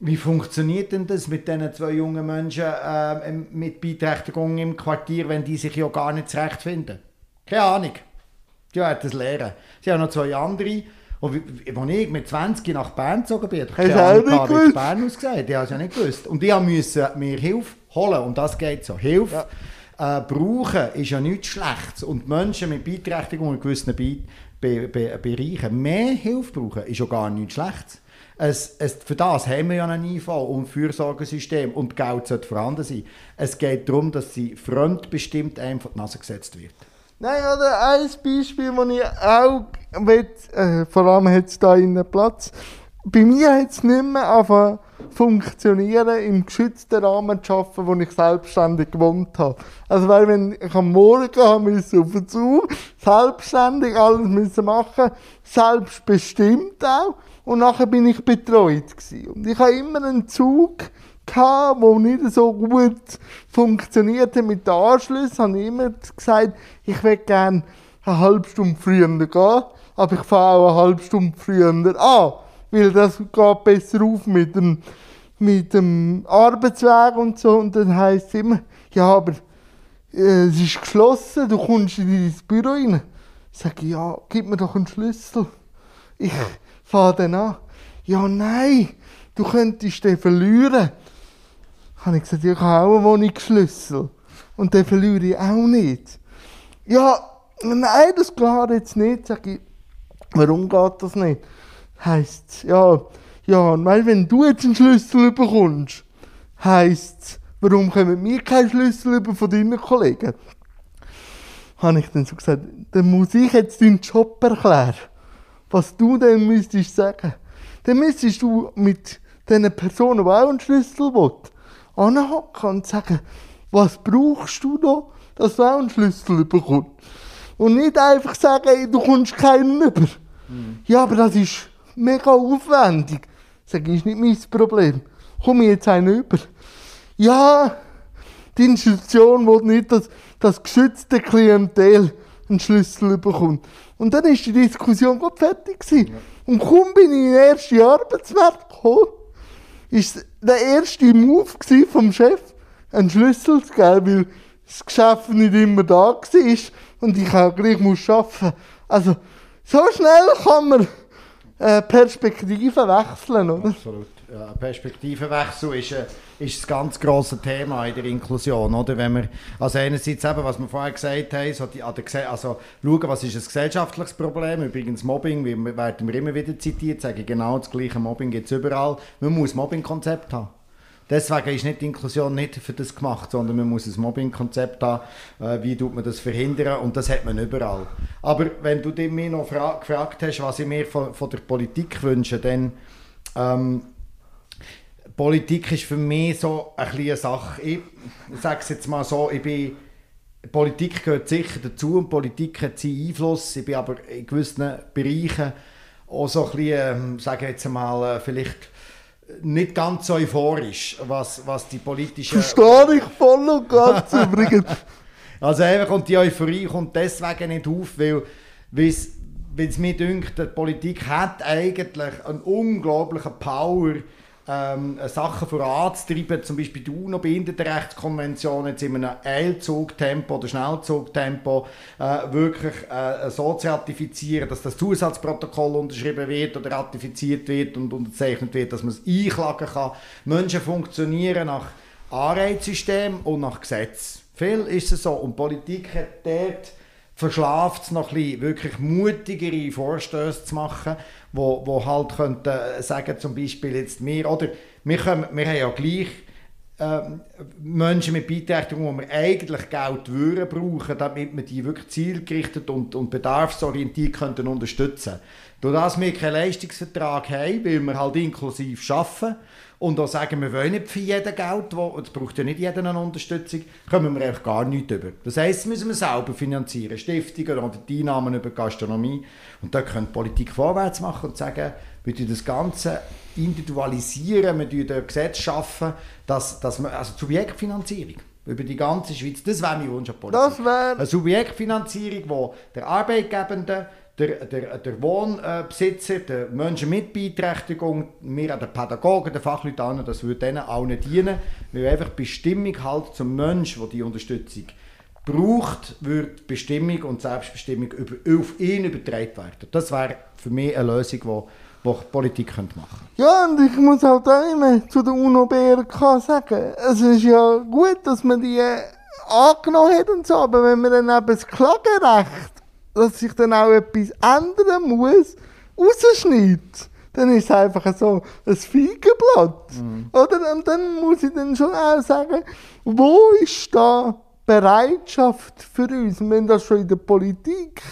wie funktioniert denn das mit diesen zwei jungen Menschen äh, mit Beeinträchtigung im Quartier, wenn die sich ja gar nicht zurechtfinden? Keine Ahnung. Die werden das lernen. Sie haben noch zwei andere. Und als ich mit 20 nach Bern gezogen bin, hatte ich Ahnung, nicht? Bern ausgesehen. Ich habe es ja nicht gewusst. Und ich musste mir Hilfe holen. Und das geht so. Hilfe äh, brauchen ist ja nichts Schlechtes. Und Menschen mit Beeinträchtigung in gewissen Be Be Be Bereichen mehr Hilfe brauchen, ist ja gar nichts Schlechtes. Es, es, für das haben wir ja ein IV und Fürsorgesystem und Geld sollte vorhanden sein. Es geht darum, dass sie fremdbestimmt vor die Nase gesetzt wird. Nein, oder ein Beispiel, das ich auch will, äh, vor allem hat es da innen Platz. Bei mir hat es nicht mehr angefangen funktionieren, im geschützten Rahmen zu arbeiten, wo ich selbstständig gewohnt habe. Also weil wenn ich am Morgen haben auf den Zug, selbstständig alles müssen machen, selbstbestimmt auch, und nachher bin ich betreut gewesen. Und ich habe immer einen Zug wo nicht so gut funktionierte mit den Anschlüssen, habe ich immer gesagt, ich will gerne eine halbe Stunde früher gehen, aber ich fahre auch eine halbe Stunde früher an, weil das geht besser auf mit dem, mit dem Arbeitsweg und so. Und dann heisst es immer, ja, aber äh, es ist geschlossen, du kommst in dein Büro rein. Ich sage, ja, gib mir doch einen Schlüssel. Ich fahre dann an. Ja, nein, du könntest den verlieren. Habe ich gesagt, ich habe auch einen Wohnungsschlüssel. Und den verliere ich auch nicht. Ja, nein, das geht jetzt nicht. Sag ich, warum geht das nicht? Heisst ja, ja, weil wenn du jetzt einen Schlüssel bekommst, heisst warum kommen wir keinen Schlüssel über von deinen Kollegen? Habe ich dann so gesagt, dann muss ich jetzt deinen Job erklären. Was du dann müsstest sagen. Dann müsstest du mit diesen Personen, die auch einen Schlüssel wollen, anhocken und sagen, was brauchst du da, dass du auch einen Schlüssel bekommst. Und nicht einfach sagen, ey, du kommst keinen über. Ja, aber das ist mega aufwendig. Sag ich, ist nicht mein Problem. Komm ich jetzt einen über? Ja, die Institution will nicht, dass das geschützte Klientel einen Schlüssel bekommt. Und dann ist die Diskussion gerade fertig gewesen. Und kaum bin ich in den ersten Arbeitsmarkt gekommen, ist der erste Move vom Chef, einen Schlüssel zu geben, weil das Geschäft nicht immer da war und ich auch gleich muss arbeiten. Also, so schnell kann man äh, Perspektiven wechseln, oder? Absolut. Ja, Perspektivenwechsel ist, äh, ist das ganz grosse Thema in der Inklusion. Oder? Wenn wir, also einerseits eben, was wir vorher gesagt haben, so die, also schauen, was ist ein gesellschaftliches Problem. Übrigens Mobbing, wir- werden wir immer wieder zitiert, sagen genau das gleiche Mobbing gibt es überall. Man muss Mobbing-Konzept haben. Deswegen ist nicht Inklusion nicht für das gemacht, sondern man muss ein Mobbing-Konzept haben, äh, wie tut man das verhindern und das hat man überall. Aber wenn du mir noch fra gefragt hast, was ich mir von, von der Politik wünsche, dann ähm, Politik ist für mich so eine Sache. Ich sage es jetzt mal so, ich bin, Politik gehört sicher dazu und Politik hat seinen Einfluss. Ich bin aber in gewissen Bereichen auch so ein bisschen, ähm, sage ich jetzt mal, äh, vielleicht nicht ganz so euphorisch, was, was die politische... Verstehe ich voll und ganz übrigens. Also einfach, und die Euphorie kommt deswegen nicht auf, weil es mir dünkt, die Politik hat eigentlich einen unglaublichen Power, ähm, Sachen voranzutreiben, zum Beispiel die UNO-Behindertenrechtskonvention jetzt in einem Eilzugtempo oder Schnellzugtempo äh, wirklich äh, so zu ratifizieren, dass das Zusatzprotokoll unterschrieben wird oder ratifiziert wird und unterzeichnet wird, dass man es einklagen kann. Menschen funktionieren nach Anreizsystem und nach Gesetz. Viel ist es so. Und Politik hat dort verschlaft es noch ein bisschen, wirklich mutigere Vorstöße zu machen, wo, wo halt könnten sagen, zum Beispiel jetzt wir, oder wir, können, wir haben ja gleich ähm, Menschen mit Beeinträchtigung, wo wir eigentlich Geld würden brauchen, damit wir die wirklich zielgerichtet und, und bedarfsorientiert könnten unterstützen. Durch das wir keinen Leistungsvertrag haben, weil wir halt inklusiv arbeiten und auch sagen, wir wollen nicht für jeden Geld, es braucht ja nicht jeder eine Unterstützung, kommen wir eigentlich gar nichts über. Das heisst, das müssen wir selber finanzieren, Stiftungen oder die Einnahmen über Gastronomie. Und da könnte die Politik vorwärts machen und sagen, wir das Ganze individualisieren, wir schaffen ein Gesetz schaffen, dass, dass wir, also Subjektfinanzierung über die ganze Schweiz, das wäre mein Wunsch an Politik. Das wäre... Eine Subjektfinanzierung, wo der Arbeitgebende, der, der, der Wohnbesitzer, der Menschen mit Beeinträchtigung, wir an den Pädagogen, den Fachleuten das würde denen allen dienen, weil einfach Bestimmung halt zum Menschen, der die Unterstützung braucht, wird Bestimmung und Selbstbestimmung über, auf ihn übertragen werden. Das wäre für mich eine Lösung, die die Politik machen könnte. Ja, und ich muss halt auch immer zu der UNO-BRK sagen, es ist ja gut, dass man die äh, angenommen hat und so, aber wenn man dann eben das Klagerecht, dass sich dann auch etwas ändern muss, rausschneidet, dann ist es einfach so ein Feigenblatt. Mhm. Oder? Und dann muss ich dann schon auch sagen, wo ist da Bereitschaft für uns? Wenn das schon in der Politik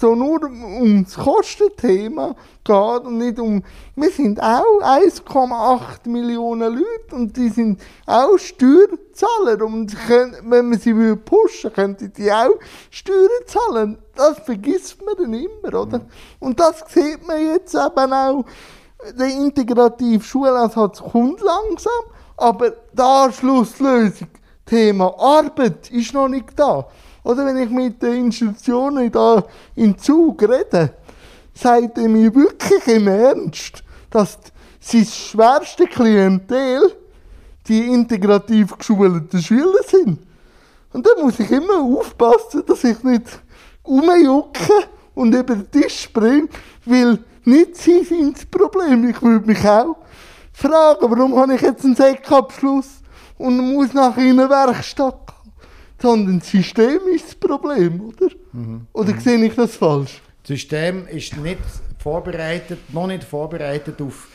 so nur um das Kostenthema geht und nicht um. Wir sind auch 1,8 Millionen Leute und die sind auch Steuerzahler. Und können, wenn man sie pushen könnten die auch Steuern zahlen. Das vergisst man dann immer, oder? Und das sieht man jetzt eben auch. Der integrative Schulansatz kommt langsam, aber die Anschlusslösung, Thema Arbeit, ist noch nicht da. Oder wenn ich mit den Institutionen da im Zug rede, sagt er mir wirklich im Ernst, dass sein schwerste Klientel die integrativ geschulten Schüler sind. Und da muss ich immer aufpassen, dass ich nicht umjucke und über den Tisch springe, weil nicht sie sind das Problem. Ich würde mich auch fragen, warum habe ich jetzt einen Säckabschluss und muss nachher in eine Werkstatt sondern das System ist das Problem, oder? Mhm. Oder mhm. sehe ich das falsch? Das System ist nicht vorbereitet, noch nicht vorbereitet auf,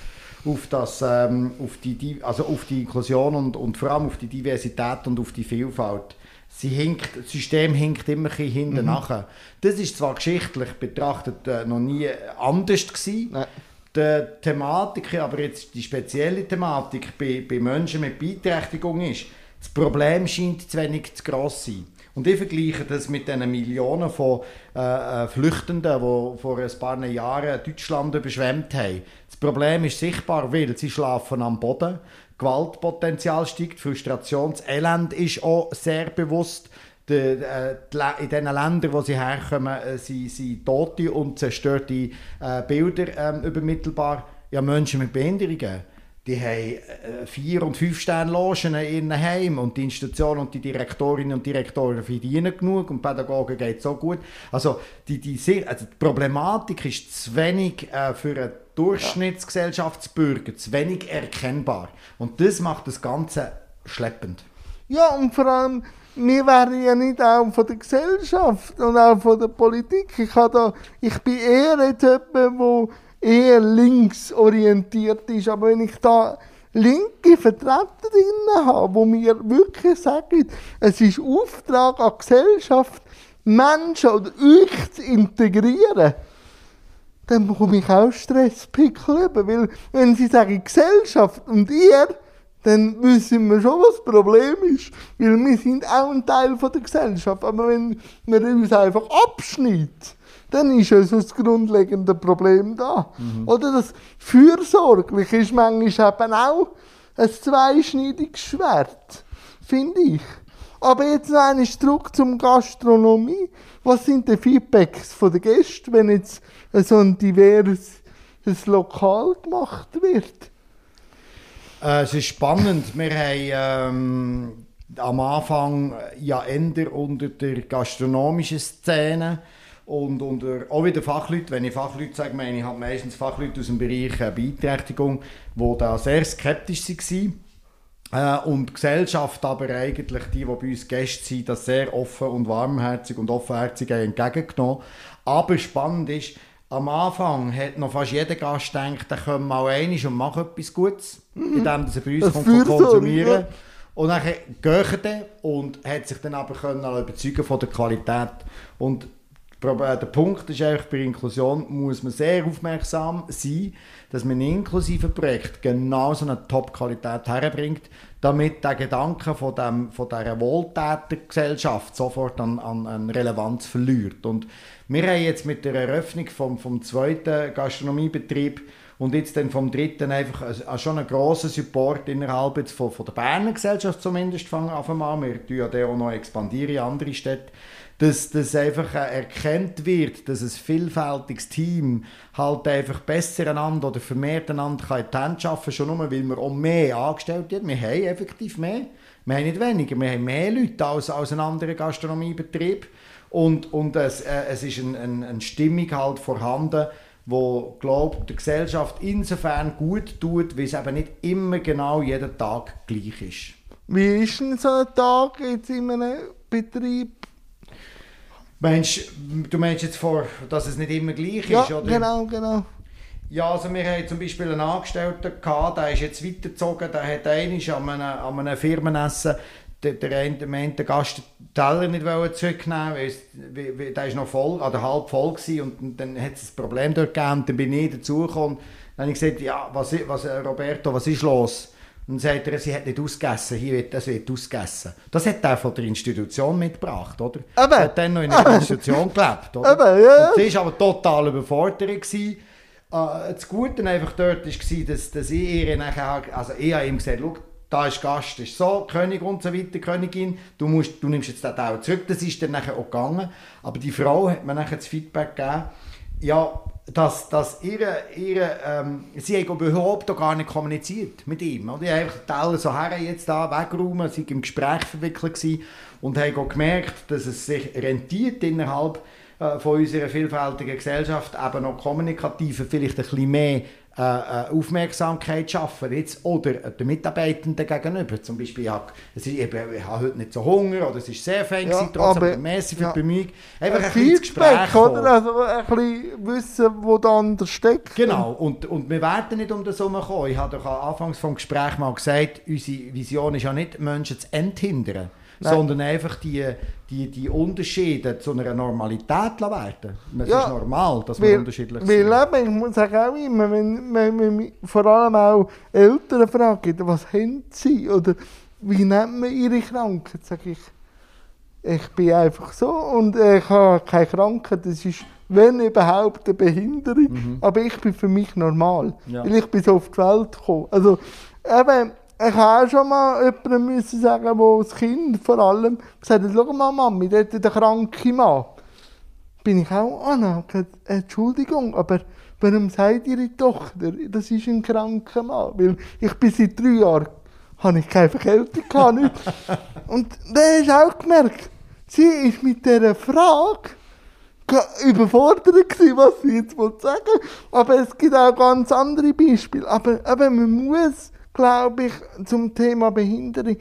auf, das, ähm, auf, die, also auf die Inklusion und, und vor allem auf die Diversität und auf die Vielfalt. Sie hinkt, das System hinkt immer ein hinten mhm. nachher. Das ist zwar geschichtlich betrachtet äh, noch nie anders gewesen. Nein. Die Thematik, aber jetzt die spezielle Thematik bei, bei Menschen mit Beeinträchtigung ist, das Problem scheint zu wenig zu gross zu sein. Und ich vergleiche das mit den Millionen von äh, äh, Flüchtenden, die vor ein paar Jahren Deutschland überschwemmt haben. Das Problem ist sichtbar, weil sie schlafen am Boden, Gewaltpotenzial steigt, Frustrationselend ist auch sehr bewusst. Die, äh, die, in den Ländern, wo sie herkommen, äh, sind, sind tote und zerstörte äh, Bilder ähm, übermittelbar. Ja, Menschen mit Behinderungen die haben äh, vier- und fünf Sterne Logen in ihren Heim und die Institution und die Direktorinnen und Direktoren verdienen genug und Pädagogen geht so gut. Also die, die, also die Problematik ist zu wenig äh, für einen Durchschnittsgesellschaftsbürger, zu wenig erkennbar. Und das macht das Ganze schleppend. Ja, und vor allem, wir wären ja nicht auch von der Gesellschaft und auch von der Politik. Ich, da, ich bin eher jetzt jemand, der eher linksorientiert ist. Aber wenn ich da linke Vertreterinnen habe, die mir wirklich sagen, es ist Auftrag an Gesellschaft, Menschen oder euch zu integrieren, dann bekomme ich auch Stresspickel über. Weil, wenn sie sagen Gesellschaft und ihr, dann wissen wir schon, was das Problem ist. Weil wir sind auch ein Teil der Gesellschaft. Aber wenn man uns einfach abschneidet, dann ist also das grundlegende Problem da. Mhm. Oder das Fürsorgliche ist manchmal eben auch ein zweischneidiges Schwert, finde ich. Aber jetzt noch einmal zurück zum Gastronomie. Was sind die Feedbacks der Gäste, wenn jetzt so ein diverses Lokal gemacht wird? Äh, es ist spannend. Wir haben ähm, am Anfang ja eher unter der gastronomischen Szene und unter, auch wieder Fachleute, wenn ich Fachleute sage, meine ich habe meistens Fachleute aus dem Bereich äh, Beeinträchtigung, die da sehr skeptisch waren. Äh, und die Gesellschaft aber eigentlich, die, die bei uns Gäste sind, das sehr offen und warmherzig und offenherzig entgegengenommen. Aber spannend ist, am Anfang hat noch fast jeder Gast gedacht, der kommt mal rein und macht etwas Gutes, mhm. indem er bei uns kommt konsumieren. Ja. Und dann gehen dann und hat sich dann aber können überzeugen von der Qualität. Und der Punkt ist eigentlich, bei Inklusion muss man sehr aufmerksam sein, dass man ein inklusives Projekt genau so eine Top-Qualität herbringt, damit der Gedanke von, dem, von dieser Wohltätergesellschaft sofort an, an, an Relevanz verliert. Und wir haben jetzt mit der Eröffnung vom, vom zweiten Gastronomiebetrieb und jetzt dann vom dritten einfach äh, schon einen grossen Support innerhalb jetzt von, von der Berner Gesellschaft zumindest fangen an. Wir tun ja auch noch expandieren in andere Städte dass das einfach erkannt wird, dass ein vielfältiges Team halt einfach besser einander oder vermehrt einander kann in die Hand arbeiten schon nur, weil wir auch mehr angestellt haben. Wir haben effektiv mehr. Wir haben nicht weniger, wir haben mehr Leute als, als ein anderer Gastronomiebetrieb. Und, und es, äh, es ist eine ein, ein Stimmung halt vorhanden, wo glaubt der Gesellschaft insofern gut tut, weil es eben nicht immer genau jeden Tag gleich ist. Wie ist denn so ein Tag jetzt in einem Betrieb? Meinst, du meinst jetzt vor, dass es nicht immer gleich ja, ist, oder? genau, genau. Ja, also wir haben zum Beispiel einen Angestellten gehabt, der ist jetzt weitergezogen, der hat einmal an einem, an einem Firmenessen der, der eine, der Gast den Teller nicht zurücknehmen weil der ist noch voll, oder halb voll gewesen, und dann hat es ein Problem dort gegeben und dann bin ich dazugekommen. Dann habe ich gesagt, ja, was, was, Roberto, was ist los? Und dann sagt er, sie hat nicht ausgegessen, hier wird, das wird ausgegessen. Das hat er von der Institution mitgebracht, oder? Aber. Er hat dann noch in der Institution gelebt, oder? Aber, ja. Und sie war aber total überfordert. Gewesen. Uh, das Gute einfach dort war, dass, dass ich ihr nachher, also ich habe ihm gesagt, schau, da ist Gast, ist so, König und so weiter, Königin, du, musst, du nimmst jetzt den Teil zurück, das ist dann nachher auch gegangen. Aber die Frau hat mir nachher das Feedback gegeben, ja, dass, dass ihre, ihre, ähm, sie haben überhaupt gar nicht kommuniziert mit ihm. Oder? Ich habe einfach Teller so her jetzt da weggeräumt, sie im Gespräch verwickelt und haben gemerkt, dass es sich rentiert innerhalb äh, von unserer vielfältigen Gesellschaft eben noch kommunikativ vielleicht ein bisschen mehr äh, äh, Aufmerksamkeit schaffen jetzt, oder den Mitarbeitenden gegenüber. Zum Beispiel, ja, es ist eben, ich habe heute nicht so Hunger oder es ist sehr fein ja, trotzdem merci für ja, Bemühung. Einfach ein, ein bisschen Gespräch oder? Also ein bisschen wissen, wo der andere steckt. Genau, und, und wir werden nicht um das herumkommen. Ich habe doch anfangs vom Gespräch mal gesagt, unsere Vision ist ja nicht, Menschen zu enthindern Nein. sondern einfach die, die, die Unterschiede zu einer Normalität werden. Es ja, ist normal, dass wir unterschiedlich sind. Weil ich muss auch immer, wenn, wenn, wenn vor allem auch Eltern fragen, was haben sie oder wie nennt man ihre Krankheit, sage ich, ich bin einfach so und ich habe keine Krankheit, das ist wenn überhaupt eine Behinderung, mhm. aber ich bin für mich normal, ja. weil ich bin so auf die Welt gekommen. Also eben, ich habe auch schon mal jemandem müssen sagen, wo das Kind vor allem gesagt hat, schau mal Mami, dort der kranke Mann. Bin ich auch an, Entschuldigung, aber warum sagt Ihre Tochter, das ist ein kranker Mann? Weil ich bin seit drei Jahren, habe ich keine Verkältung gehabt, nicht. Und der hast auch gemerkt, sie ist mit dieser Frage überfordert gewesen, was sie jetzt sagen Aber es gibt auch ganz andere Beispiele. Aber, aber man muss glaube ich, zum Thema Behinderung,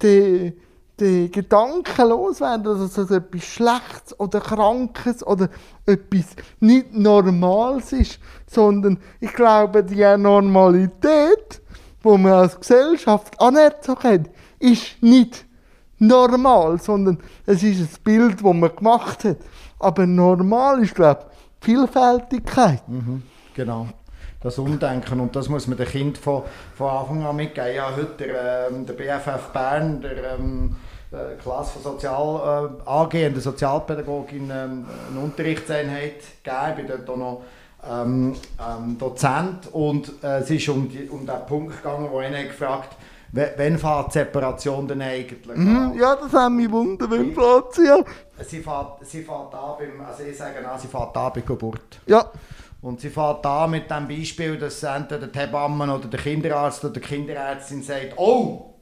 die, die Gedanken loswerden, dass es etwas Schlechtes oder Krankes oder etwas nicht Normales ist, sondern ich glaube, die Normalität, die man als Gesellschaft anerzogen hat, ist nicht normal, sondern es ist ein Bild, das man gemacht hat. Aber normal ist, glaube ich, Vielfältigkeit. Mhm, genau das Umdenken. Und das muss man den Kind von, von Anfang an mitgeben. Ja, heute der, ähm, der BFF Bern, der ähm, der Klasse von Sozial äh, AG und der Sozialpädagogin ähm, eine Unterrichtseinheit gegeben. Ich bin dort auch noch ähm, ähm, Dozent und äh, es ist um, die, um den Punkt gegangen, wo einer gefragt Wann fährt die Separation denn eigentlich mhm, Ja, das haben mich wundern, wann fährt sie ja. Sie fährt, sie fährt an beim, also ich sage an, sie fährt an bei Geburt. Ja. Und sie fährt da mit dem Beispiel, dass entweder die Hebamme oder der Kinderarzt oder die Kinderärztin sagt, oh,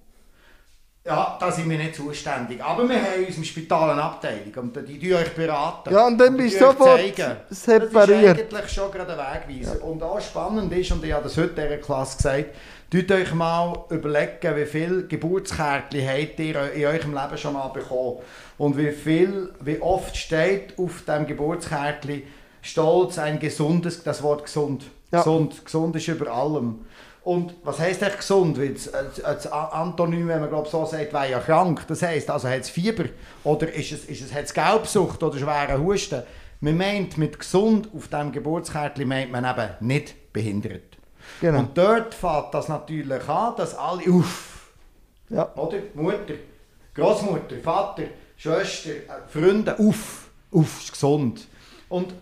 ja, da sind wir nicht zuständig. Aber wir haben in unserem Spital eine Abteilung und die die euch beraten. Ja, und dann bist du sofort zeigen. separiert. Das ist eigentlich schon gerade ein Wegweiser. Ja. Und auch spannend ist, und ich habe das heute in dieser Klasse gesagt, tut euch mal überlegen, wie viele Geburtskärtchen habt ihr in eurem Leben schon mal bekommen. Und wie viel, wie oft steht auf diesem Geburtskärtchen Stolz, ein gesundes, das Wort gesund. Ja. Gesund, gesund ist über allem. Und was heisst echt gesund? Weil das, das Antonym, wenn man glaub, so sagt, wäre ja krank. Das heisst, also hat es Fieber oder ist es, ist es, hat es Gelbsucht oder schweren Husten. Man meint mit gesund auf diesem Geburtskärtchen meint man eben nicht behindert. Genau. Und dort fängt das natürlich an, dass alle uff, Ja. oder? Mutter, Großmutter, Vater, Schwester, äh, Freunde, uff, uff, ist gesund. Und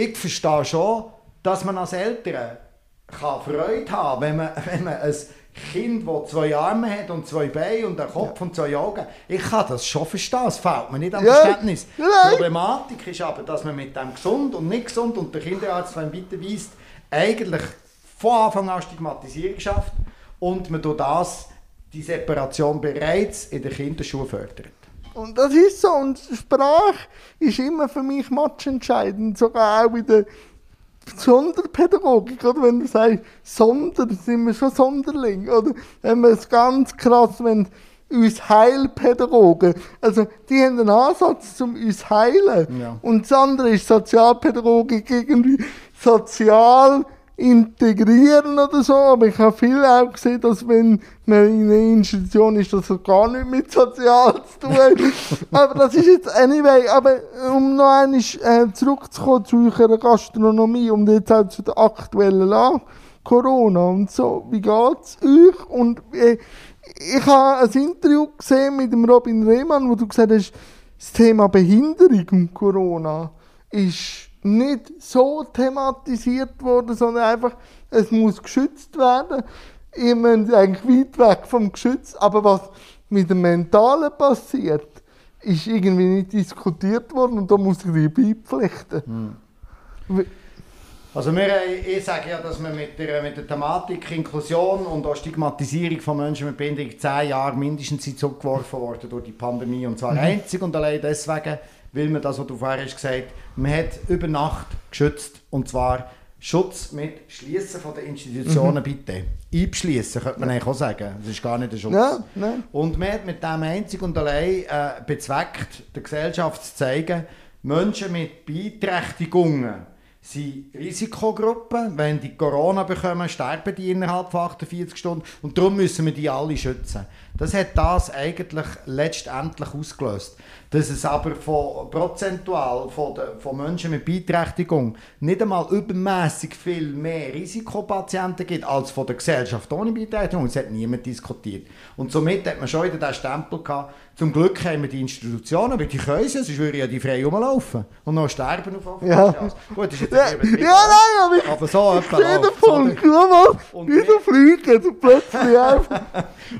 ich verstehe schon, dass man als Eltern kann Freude haben wenn man, wenn man ein Kind, das zwei Arme hat und zwei Beine und einen Kopf und zwei Augen, ich kann das schon verstehen, es fällt mir nicht am Ja. Verständnis. Die Problematik ist aber, dass man mit dem gesund und nicht gesund und der Kinderarzt, der ihn weiterweist, eigentlich von Anfang an Stigmatisierung schafft und man durch das die Separation bereits in der Kinderschule fördert. Und das ist so. Und Sprache ist immer für mich matchentscheidend. Sogar auch in der Sonderpädagogik. Oder wenn du sagst, Sonder, sind wir schon Sonderling. Oder wenn wir es ganz krass, wenn uns Heilpädagogen, also die haben einen Ansatz zum uns heilen. Ja. Und das andere ist Sozialpädagogik irgendwie sozial integrieren oder so, aber ich habe viel auch gesehen, dass wenn man in einer Institution ist, dass das gar nicht mit sozial zu tun hat. aber das ist jetzt anyway, aber um noch einmal äh, zurückzukommen zu eurer Gastronomie und jetzt auch zu der aktuellen Lage, Corona und so, wie geht's euch? Und äh, ich habe ein Interview gesehen mit dem Robin Rehmann, wo du gesagt hast, das Thema Behinderung und Corona ist nicht so thematisiert worden, sondern einfach, es muss geschützt werden. Ich meine, eigentlich weit weg vom Geschütz, aber was mit dem Mentalen passiert, ist irgendwie nicht diskutiert worden und da muss ich beipflichten. Wie- Also wir, haben- ich sage ja, dass wir mit der, mit der Thematik Inklusion und auch Stigmatisierung von Menschen mit Behinderung zehn Jahre mindestens sind zurückgeworfen worden durch die Pandemie. Und zwar einzig und allein deswegen, weil man das, was du vorher hast gesagt man hat über Nacht geschützt. Und zwar Schutz mit Schließen von den Institutionen bitte. Einbeschließen, könnte man eigentlich auch sagen. Das ist gar nicht der Schutz. Ja, nein. Und man hat mit dem einzig und allein äh, bezweckt, der Gesellschaft zu zeigen, Menschen mit Beeinträchtigungen sind Risikogruppen. Wenn die Corona bekommen, sterben die innerhalb von 48 Stunden. Und darum müssen wir die alle schützen. Das hat das eigentlich letztendlich ausgelöst. Dass es aber von, prozentual von, den, von Menschen mit Beeinträchtigung nicht einmal übermäßig viel mehr Risikopatienten gibt als von der Gesellschaft ohne Beeinträchtigung. Das hat niemand diskutiert. Und somit hat man schon wieder den Stempel gehabt, zum Glück haben wir die Institutionen, weil die können es, sonst würden ja die frei rumlaufen und noch sterben auf offener Ja. Gut, das ist jetzt Ja, ja, nein, aber ich aber so etwa sehe den? Punkt. Schau mal, wie fliegen, so plötzlich einfach.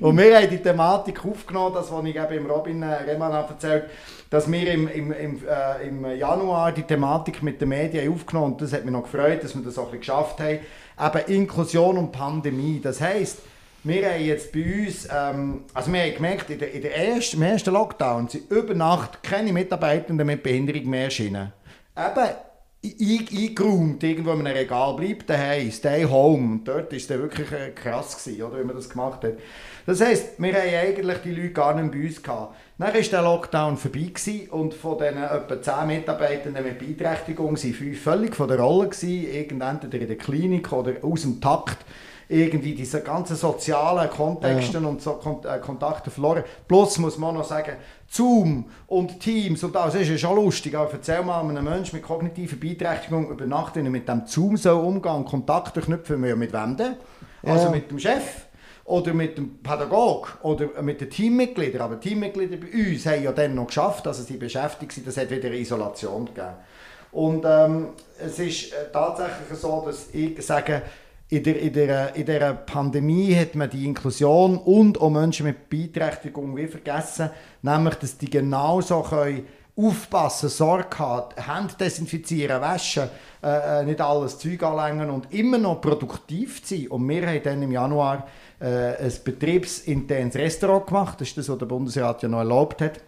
Und wir haben die Thematik aufgenommen, das, was ich eben im Robin äh, Rehmann habe erzählt dass wir im, im, im, äh, im Januar die Thematik mit den Medien aufgenommen haben. Und das hat mich noch gefreut, dass wir das auch ein geschafft haben. Eben Inklusion und Pandemie. Das heisst, wir haben jetzt bei uns, ähm, also wir haben gemerkt, in der, in der ersten, im ersten Lockdown sind über Nacht keine Mitarbeitenden mit Behinderung mehr erschienen. Eben ein- eingeräumt, irgendwo in einem Regal, bleibt daheim, stay home. Und dort war es wirklich äh, krass, gewesen, oder, wie man das gemacht hat. Das heisst, wir haben eigentlich die Leute gar nicht bei uns gehabt. Dann war der Lockdown vorbei gewesen und von diesen etwa 10 Mitarbeitenden mit Beeinträchtigung waren fünf völlig von der Rolle gewesen, irgendwann in der Klinik oder aus dem Takt irgendwie diese ganzen sozialen Kontexte und so äh, Kontakte verloren. Plus muss man auch noch sagen, Zoom und Teams und das ist ja schon lustig, aber erzähl mal einem Menschen mit kognitiver Beeinträchtigung über Nacht, wenn er mit dem Zoom so umgehen und Kontakte knüpfen, ja mit wem denn? Also Ja. mit dem Chef oder mit dem Pädagog oder mit den Teammitgliedern. Aber Teammitglieder bei uns haben ja dann noch geschafft, dass sie beschäftigt sind. Das hat wieder Isolation gegeben. Und ähm, es ist äh, tatsächlich so, dass ich sage, in der, in, der, in der Pandemie hat man die Inklusion und auch Menschen mit Beeinträchtigung wie vergessen, nämlich, dass die genauso können aufpassen, Sorge haben, Hände desinfizieren, waschen, äh, äh, nicht alles Zeug anlängen und immer noch produktiv sein. Und wir haben dann im Januar äh, ein betriebsinternes Restaurant gemacht, das ist das, was der Bundesrat ja noch erlaubt hat.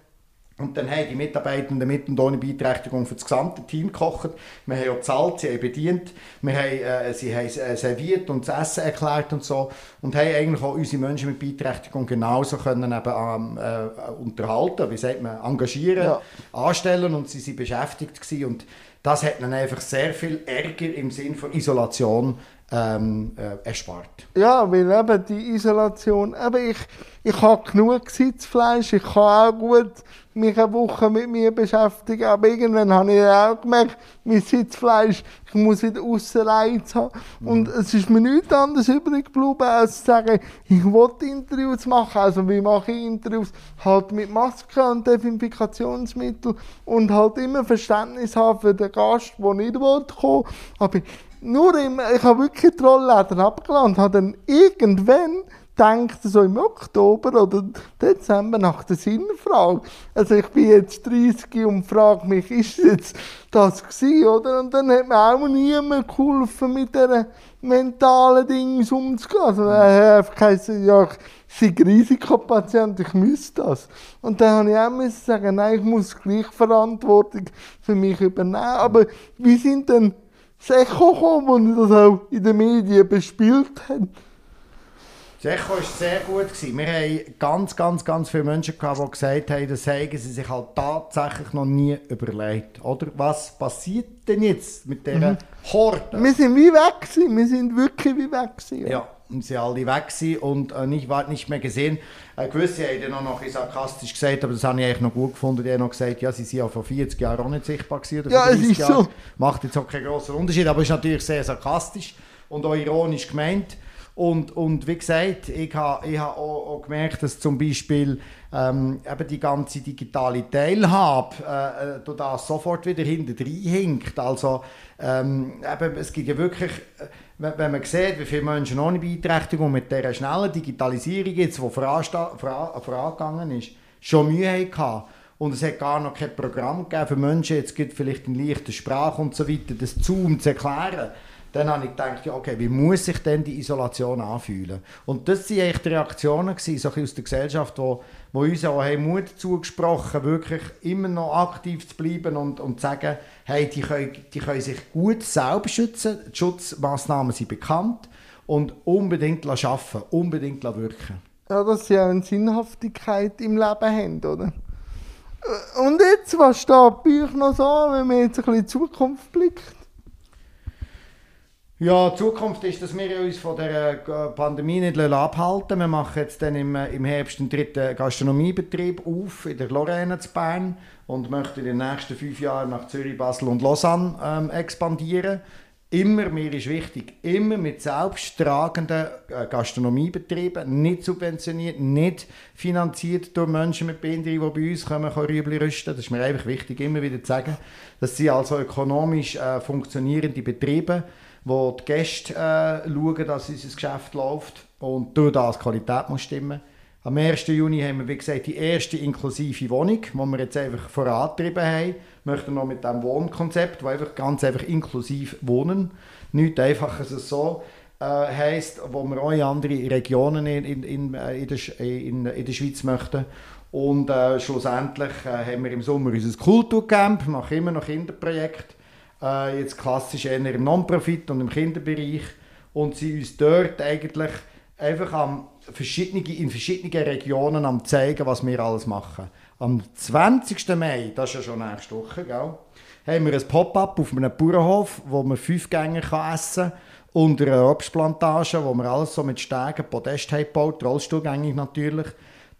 Und dann haben die Mitarbeitenden mit und ohne Beeinträchtigung für das gesamte Team gekocht. Wir haben auch gezahlt, sie haben bedient, wir haben, äh, sie haben äh, serviert und das Essen erklärt und so. Und haben eigentlich auch unsere Menschen mit Beeinträchtigung genauso können eben, ähm, äh, unterhalten, wie sagt man, engagieren, Ja. anstellen und sie sind beschäftigt gewesen. Und das hat dann einfach sehr viel Ärger im Sinn von Isolation ähm, äh, erspart. Ja, weil eben die Isolation, eben ich, ich habe genug Sitzfleisch, ich kann auch gut mich eine Woche mit mir beschäftigen, aber irgendwann habe ich auch gemerkt, mein Sitzfleisch, ich muss wieder aussen Reiz haben. Und es ist mir nichts anderes übrig geblieben, als zu sagen, ich will Interviews machen, also wie mache ich Interviews? Halt mit Maske und Desinfikationsmittel und halt immer Verständnis haben für den Gast, der nicht will kommen. Aber nur im, ich habe wirklich die Rollläden abgeladen und habe dann irgendwann gedacht, so im Oktober oder Dezember nach der Sinnfrage. Also ich bin jetzt 30 und frage mich, ist jetzt das gewesen, oder? Und dann hat mir auch niemand geholfen, mit diesen mentalen Dingen umzugehen. Also hat einfach gesagt, ja, ich bin Risikopatient, ich müsste das. Und dann habe ich auch sagen, nein, ich muss gleich Verantwortung für mich übernehmen. Aber wie sind denn das Echo gekommen, das auch in den Medien bespielt hat? Das Echo war sehr gut. Gewesen. Wir haben ganz, ganz, ganz viele Menschen gehabt, die gesagt haben, das haben sie sich halt tatsächlich noch nie überlegt. Oder was passiert denn jetzt mit dieser Horde? Wir sind wie weg gewesen. Wir sind wirklich wie weg gewesen. Ja, und sie alle weg gewesen und äh, nicht, war nicht mehr gesehen. Äh, gewisse haben dann auch noch ein sarkastisch gesagt, aber das habe ich eigentlich noch gut gefunden. Die haben noch gesagt, ja, sie sind ja vor 40 Jahren auch nicht sichtbar gewesen. Ja, es 30 ist Jahren. so. Macht jetzt auch keinen grossen Unterschied, aber ist natürlich sehr sarkastisch und auch ironisch gemeint. Und, und wie gesagt, ich habe ich ha auch, auch gemerkt, dass zum Beispiel ähm, eben die ganze digitale Teilhabe äh, äh, durch sofort wieder hinten hinkt. Also ähm, eben, es gibt ja wirklich, äh, wenn, man sieht, wie viele Menschen ohne Beeinträchtigung mit dieser schnellen Digitalisierung jetzt, die vorangegangen ist, schon Mühe hatten. Und es hat gar noch kein Programm gegeben für Menschen, jetzt gibt vielleicht in leichter Sprache und so weiter, das Zoom zu erklären. Dann habe ich gedacht, okay, wie muss sich denn die Isolation anfühlen? Und das waren die Reaktionen, gewesen, so aus der Gesellschaft, wo, wo uns auch haben Mut zugesprochen wirklich immer noch aktiv zu bleiben und, und zu sagen, hey, die können, die können sich gut selber schützen, die Schutzmaßnahmen sind bekannt und unbedingt arbeiten, unbedingt wirken. Ja, dass sie auch eine Sinnhaftigkeit im Leben haben, oder? Äh, Und jetzt, was steht bei euch noch so, wenn man jetzt ein bisschen in die Zukunft blickt? Ja, die Zukunft ist, dass wir uns von der äh, Pandemie nicht abhalten. Wir machen jetzt dann im, äh, im Herbst einen dritten Gastronomiebetrieb auf in der Lorraine zu Bern und möchten in den nächsten fünf Jahren nach Zürich, Basel und Lausanne ähm, expandieren. Immer, mir ist wichtig, immer mit selbsttragenden äh, Gastronomiebetrieben, nicht subventioniert, nicht finanziert durch Menschen mit Behinderung, die bei uns kommen, können Rüebli rüsten. Das ist mir einfach wichtig, immer wieder zu sagen. Das sind also ökonomisch äh, funktionierende Betriebe, wo die Gäste äh, schauen, dass unser Geschäft läuft und durch das die Qualität muss stimmen. Am 1. Juni haben wir, wie gesagt, die erste inklusive Wohnung, die wir jetzt einfach vorangetrieben haben. Wir möchten noch mit diesem Wohnkonzept, wo einfach ganz einfach inklusiv wohnen, nicht einfach es so äh, heisst, wo wir auch in andere Regionen in, in, in, äh, in, der, Sch- in, in der Schweiz möchten. Und äh, schlussendlich äh, haben wir im Sommer unser Kulturcamp, machen immer noch Kinderprojekte äh, jetzt klassisch eher im Non-Profit und im Kinderbereich und sie uns dort eigentlich einfach am verschiedene, in verschiedenen Regionen am zeigen, was wir alles machen. Am 20. Mai, das ist ja schon nächste Woche, gell, haben wir ein Pop-up auf einem Bauernhof, wo man fünf Gänge kann essen kann, unter einer Obstplantage, wo wir alles so mit Stegen, Podest haben gebaut, rollstuhlgängig natürlich.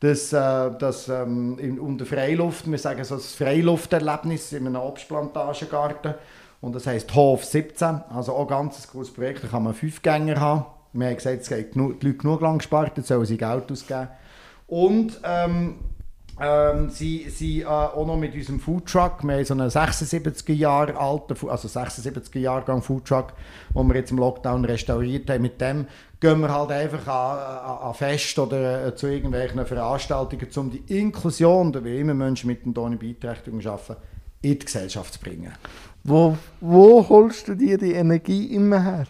Das, äh, das ähm, in, unter Freiluft, wir sagen so das Freilufterlebnis in einem Obstplantagengarten. Und das heisst Hof 17, also auch ganz ein großes Projekt, da kann man fünf Gänger haben. Wir haben gesagt, es gibt genug, die Leute genug lang gespart, jetzt sollen sie Geld ausgeben. Und ähm, ähm, sie sie äh, auch noch mit unserem Foodtruck, wir haben so einen 76er Jahre alten, also 76er Jahrgang Foodtruck, den wir jetzt im Lockdown restauriert haben. Mit dem gehen wir halt einfach an, an, Fest oder äh, zu irgendwelchen Veranstaltungen, um die Inklusion, da wie immer Menschen mit einer Beeinträchtigung arbeiten, in die Gesellschaft zu bringen. Wo, wo holst du dir die Energie immer her?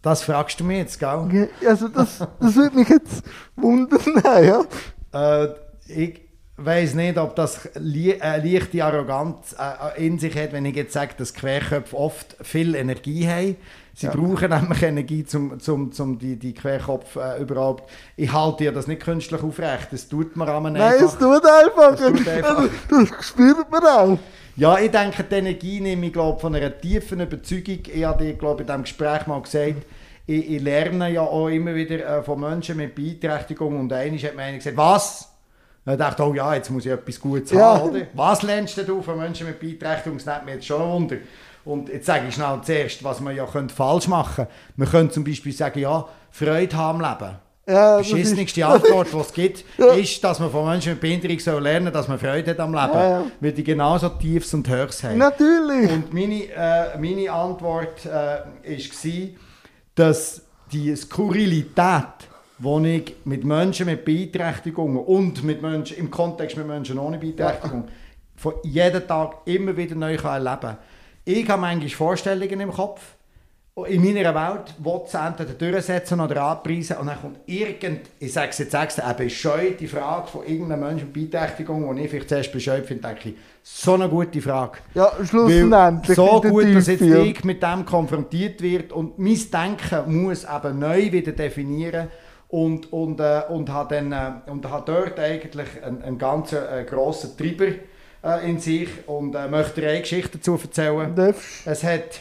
Das fragst du mich jetzt, gell? Also das, das würde mich jetzt wundern, ja. Äh, ich, weiß nicht, ob das li eine leichte Arroganz äh, in sich hat, wenn ich jetzt sage, dass Querköpfe oft viel Energie haben. Sie Ja. brauchen nämlich Energie, um zum, zum die, die Querköpfe äh, überhaupt... Ich halte ja das nicht künstlich aufrecht, das tut mir am Nein, es tut einfach. Es tut einfach. Also, das spürt man auch. Ja, ich denke, die Energie nehme ich glaub, von einer tiefen Überzeugung. Ich habe dir glaub, in diesem Gespräch mal gesagt, ich, ich lerne ja auch immer wieder äh, von Menschen mit Beeinträchtigung. Und einmal hat mir einer gesagt, was? Und ich dachte, oh ja, jetzt muss ich etwas Gutes Ja. haben, oder? Was lernst du von Menschen mit Beeinträchtigung? Das nimmt mich jetzt schon ein Wunder. Und jetzt sage ich schnell zuerst, was man ja könnte falsch machen könnte. Man könnte zum Beispiel sagen, ja, Freude haben am Leben. Ja, Die beschissenste Antwort, die es gibt, Ja. ist, dass man von Menschen mit Behinderung soll lernen dass man Freude hat am Leben. Ja, ja. Weil die genauso Tiefs und Höchst haben. Natürlich. Und meine, äh, meine Antwort äh, war, dass die Skurrilität, die ich mit Menschen mit Beeinträchtigungen und mit Menschen, im Kontext mit Menschen ohne Beeinträchtigung von jeden Tag immer wieder neu erleben kann. Ich habe manchmal Vorstellungen im Kopf, in meiner Welt, wo sie entweder durchsetzen oder anpreisen und dann kommt irgend, ich sage es jetzt extra, eine bescheuerte Frage von irgendeinem Menschen mit Beeinträchtigung, die ich vielleicht zuerst bescheuert finde, denke ich, so eine gute Frage. Ja, schlussendlich. so gut, dass jetzt Tiefe. ich mit dem konfrontiert wird und mein Denken muss eben neu wieder definieren und, und, äh, und hat dann äh, und hat dort eigentlich einen, einen ganz äh, grossen Treiber äh, in sich und äh, möchte eine Geschichte dazu erzählen. Darfst. Es hat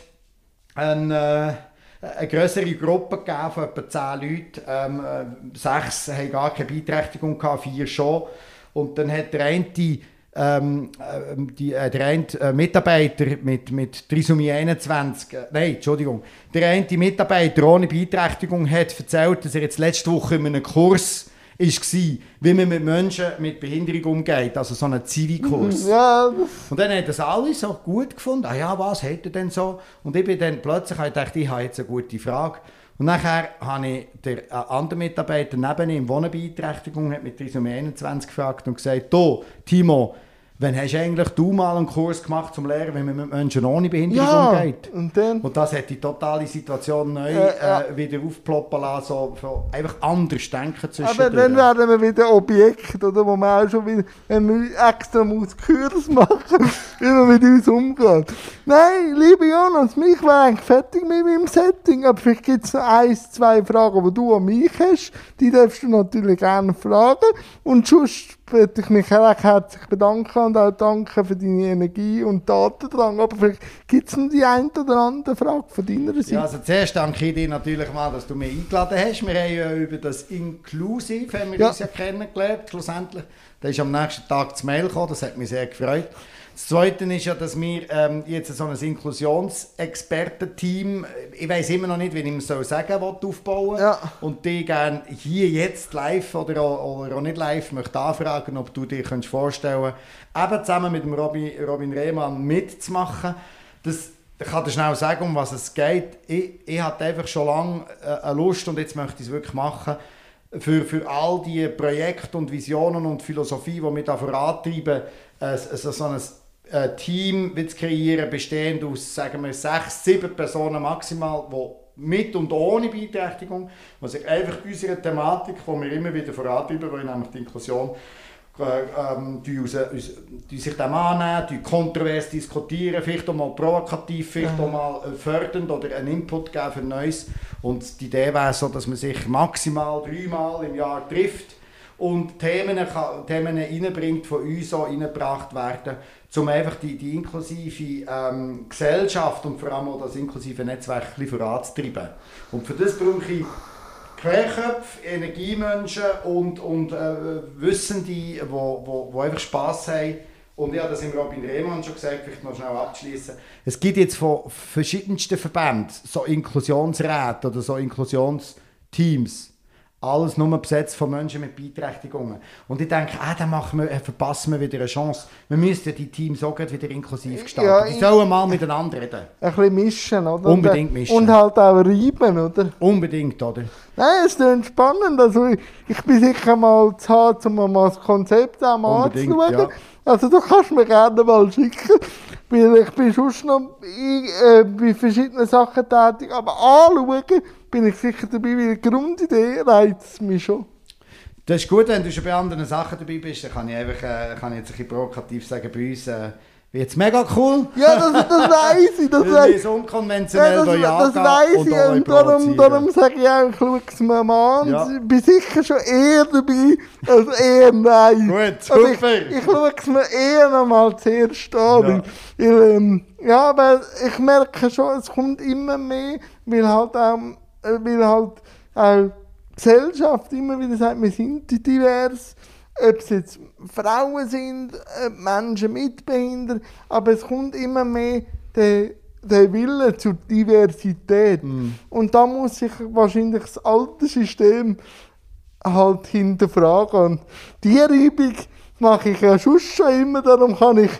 eine, äh, eine größere Gruppe gegeben von etwa 10 Leuten. Ähm, äh, sechs haben gar keine Beeinträchtigung gehabt, vier schon. Und dann hat der eine, ähm, äh, die, äh, der eine äh, Mitarbeiter mit, mit Trisomie 21, äh, nein, Entschuldigung, der eine Mitarbeiter ohne Beeinträchtigung hat erzählt, dass er jetzt letzte Woche in einem Kurs war, wie man mit Menschen mit Behinderung umgeht, also so einen Zivilkurs. Ja, Und dann hat das alle so gut gefunden. Ah ja, was hat er denn so? Und ich bin dann plötzlich ich gedacht, ich habe jetzt eine gute Frage. Und nachher habe ich den äh, anderen Mitarbeiter neben ihm, der eine Beeinträchtigung hat, mit Trisomie 21 gefragt und gesagt, du, Timo, wann hast du eigentlich du mal einen Kurs gemacht zum Lernen, wie man mit Menschen ohne Behinderung ja. umgeht? Und dann. Und das hat die totale Situation neu Äh, ja. äh, wieder aufploppen lassen, so, einfach anders denken zwischen Aber dann werden wir wieder Objekt, oder? Wo man auch schon wieder, wenn wir extra muss Kurs machen, wie man mit uns umgeht. Nein, liebe Jonas, mich wäre eigentlich fertig mit meinem Setting, aber vielleicht gibt es noch ein, zwei Fragen, die du an mich hast. Die darfst du natürlich gerne fragen. Und sonst würde ich mich recht herzlich bedanken und auch danken für deine Energie und Datendrang. Aber vielleicht gibt es noch die eine oder andere Frage von deiner Seite. Ja, also zuerst danke ich dir natürlich mal, dass du mich eingeladen hast. Wir haben ja über das Inclusive haben wir Ja. uns ja kennengelernt, schlussendlich. Da ist am nächsten Tag das Mail gekommen, das hat mich sehr gefreut. Das Zweite ist ja, dass wir ähm, jetzt so ein Inklusionsexpertenteam, ich weiß immer noch nicht, wie ich es soll sagen will, aufbauen Ja. und die gerne hier jetzt live oder auch, oder auch nicht live möchte anfragen, ob du dir könntest vorstellen eben zusammen mit dem Robin, Robin Rehmann mitzumachen. Das, ich kann dir schnell sagen, um was es geht. Ich, ich hatte einfach schon lange äh, eine Lust und jetzt möchte ich es wirklich machen, für, für all die Projekte und Visionen und Philosophie, die wir da vorantreiben, äh, so, so ein äh, Team kreieren, bestehend aus, sagen wir, sechs, sieben Personen maximal, die mit und ohne Beeinträchtigung, was sich einfach unserer Thematik, die wir immer wieder vorantreiben wollen, nämlich die Inklusion, äh, ähm, die, uns, uns, die sich dem annehmen, die kontrovers diskutieren, vielleicht auch mal provokativ, vielleicht auch mal äh, fördernd oder einen Input geben für Neues. Und die Idee wäre so, dass man sich maximal dreimal im Jahr trifft und Themen, Themen reinbringt, von uns auch reingebracht werden, um einfach die, die inklusive ähm, Gesellschaft und vor allem auch das inklusive Netzwerk ein voranzutreiben. Und für das brauche ich Querköpfe, Energiemenschen und, und äh, Wissende, die wo, wo, wo einfach Spass haben. Und habe das im Robin Rehmann schon gesagt, vielleicht noch schnell abschließen. Es gibt jetzt von verschiedensten Verbänden so Inklusionsräte oder so Inklusionsteams. Alles nur besetzt von Menschen mit Beeinträchtigungen. Und ich denke, ah, dann machen wir, äh, verpassen wir wieder eine Chance. Wir müssten die Teams auch wieder inklusiv gestalten. Ja, die sollen mal miteinander reden. Ein bisschen mischen, oder? Unbedingt mischen. Und halt auch reiben, oder? Unbedingt, oder? Nein, es klingt spannend. Also ich, ich bin sicher mal zu haben, um mal das Konzept auch mal anzuschauen. ja. Also du kannst mir gerne mal schicken. Weil ich bin sonst noch äh, bei verschiedenen Sachen tätig. Aber anschauen bin ich sicher dabei, weil die Grundidee reizt mich schon. Das ist gut, wenn du schon bei anderen Sachen dabei bist, dann kann ich einfach, äh, kann ich jetzt ein bisschen provokativ sagen, bei uns äh, wird es mega cool. Ja, das, das weiß ich, das weiß ich. so unkonventionell Ja, das, das und ich und darum, darum sage ich auch, ich schaue es mir mal an. Ja. Ich bin sicher schon eher dabei als eher nein. Gut, Aber ich, super. ich schaue es mir eher noch mal zuerst an. Ja. Weil, ähm, ja, aber ich merke schon, es kommt immer mehr, weil halt auch, äh, weil halt auch die Gesellschaft immer wieder sagt, wir sind divers. Ob es jetzt Frauen sind, äh, Menschen mit Behinderung, aber es kommt immer mehr der, der Wille zur Diversität. Und da muss sich wahrscheinlich das alte System halt hinterfragen. Und die Übung mache ich ja schon schon immer, darum kann ich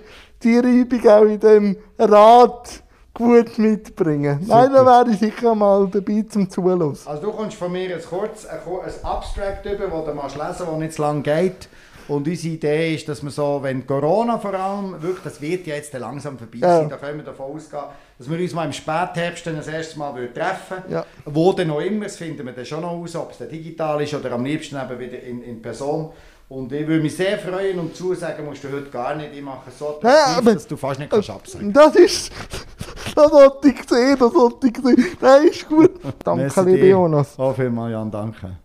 die Übung auch in dem Rat gut mitbringen. Nein, da wäre ich sicher mal dabei zum Zuhören. Also du kommst von mir ein kurz ein, ein Abstract über, das du machst lesen, das nicht zu lang geht. Und unsere Idee ist, dass wir so, wenn Corona vor allem, wirklich, das wird ja jetzt dann langsam vorbei Ja. sein, da können wir davon ausgehen, dass wir uns mal im Spätherbst dann das erste Mal treffen Ja. Wo dann noch immer, das finden wir dann schon noch aus, ob es dann digital ist oder am liebsten eben wieder in, in Person. Und ich würde mich sehr freuen und zusagen musst du heute gar nicht, ich mache so attraktiv, Ja, aber- dass du fast nicht kannst absagen Das ist. Das sollte ich sehen, das sollte ich sehen. Nein, ist gut. Danke, liebe. Jonas. Oh, vielmals, Jan, danke.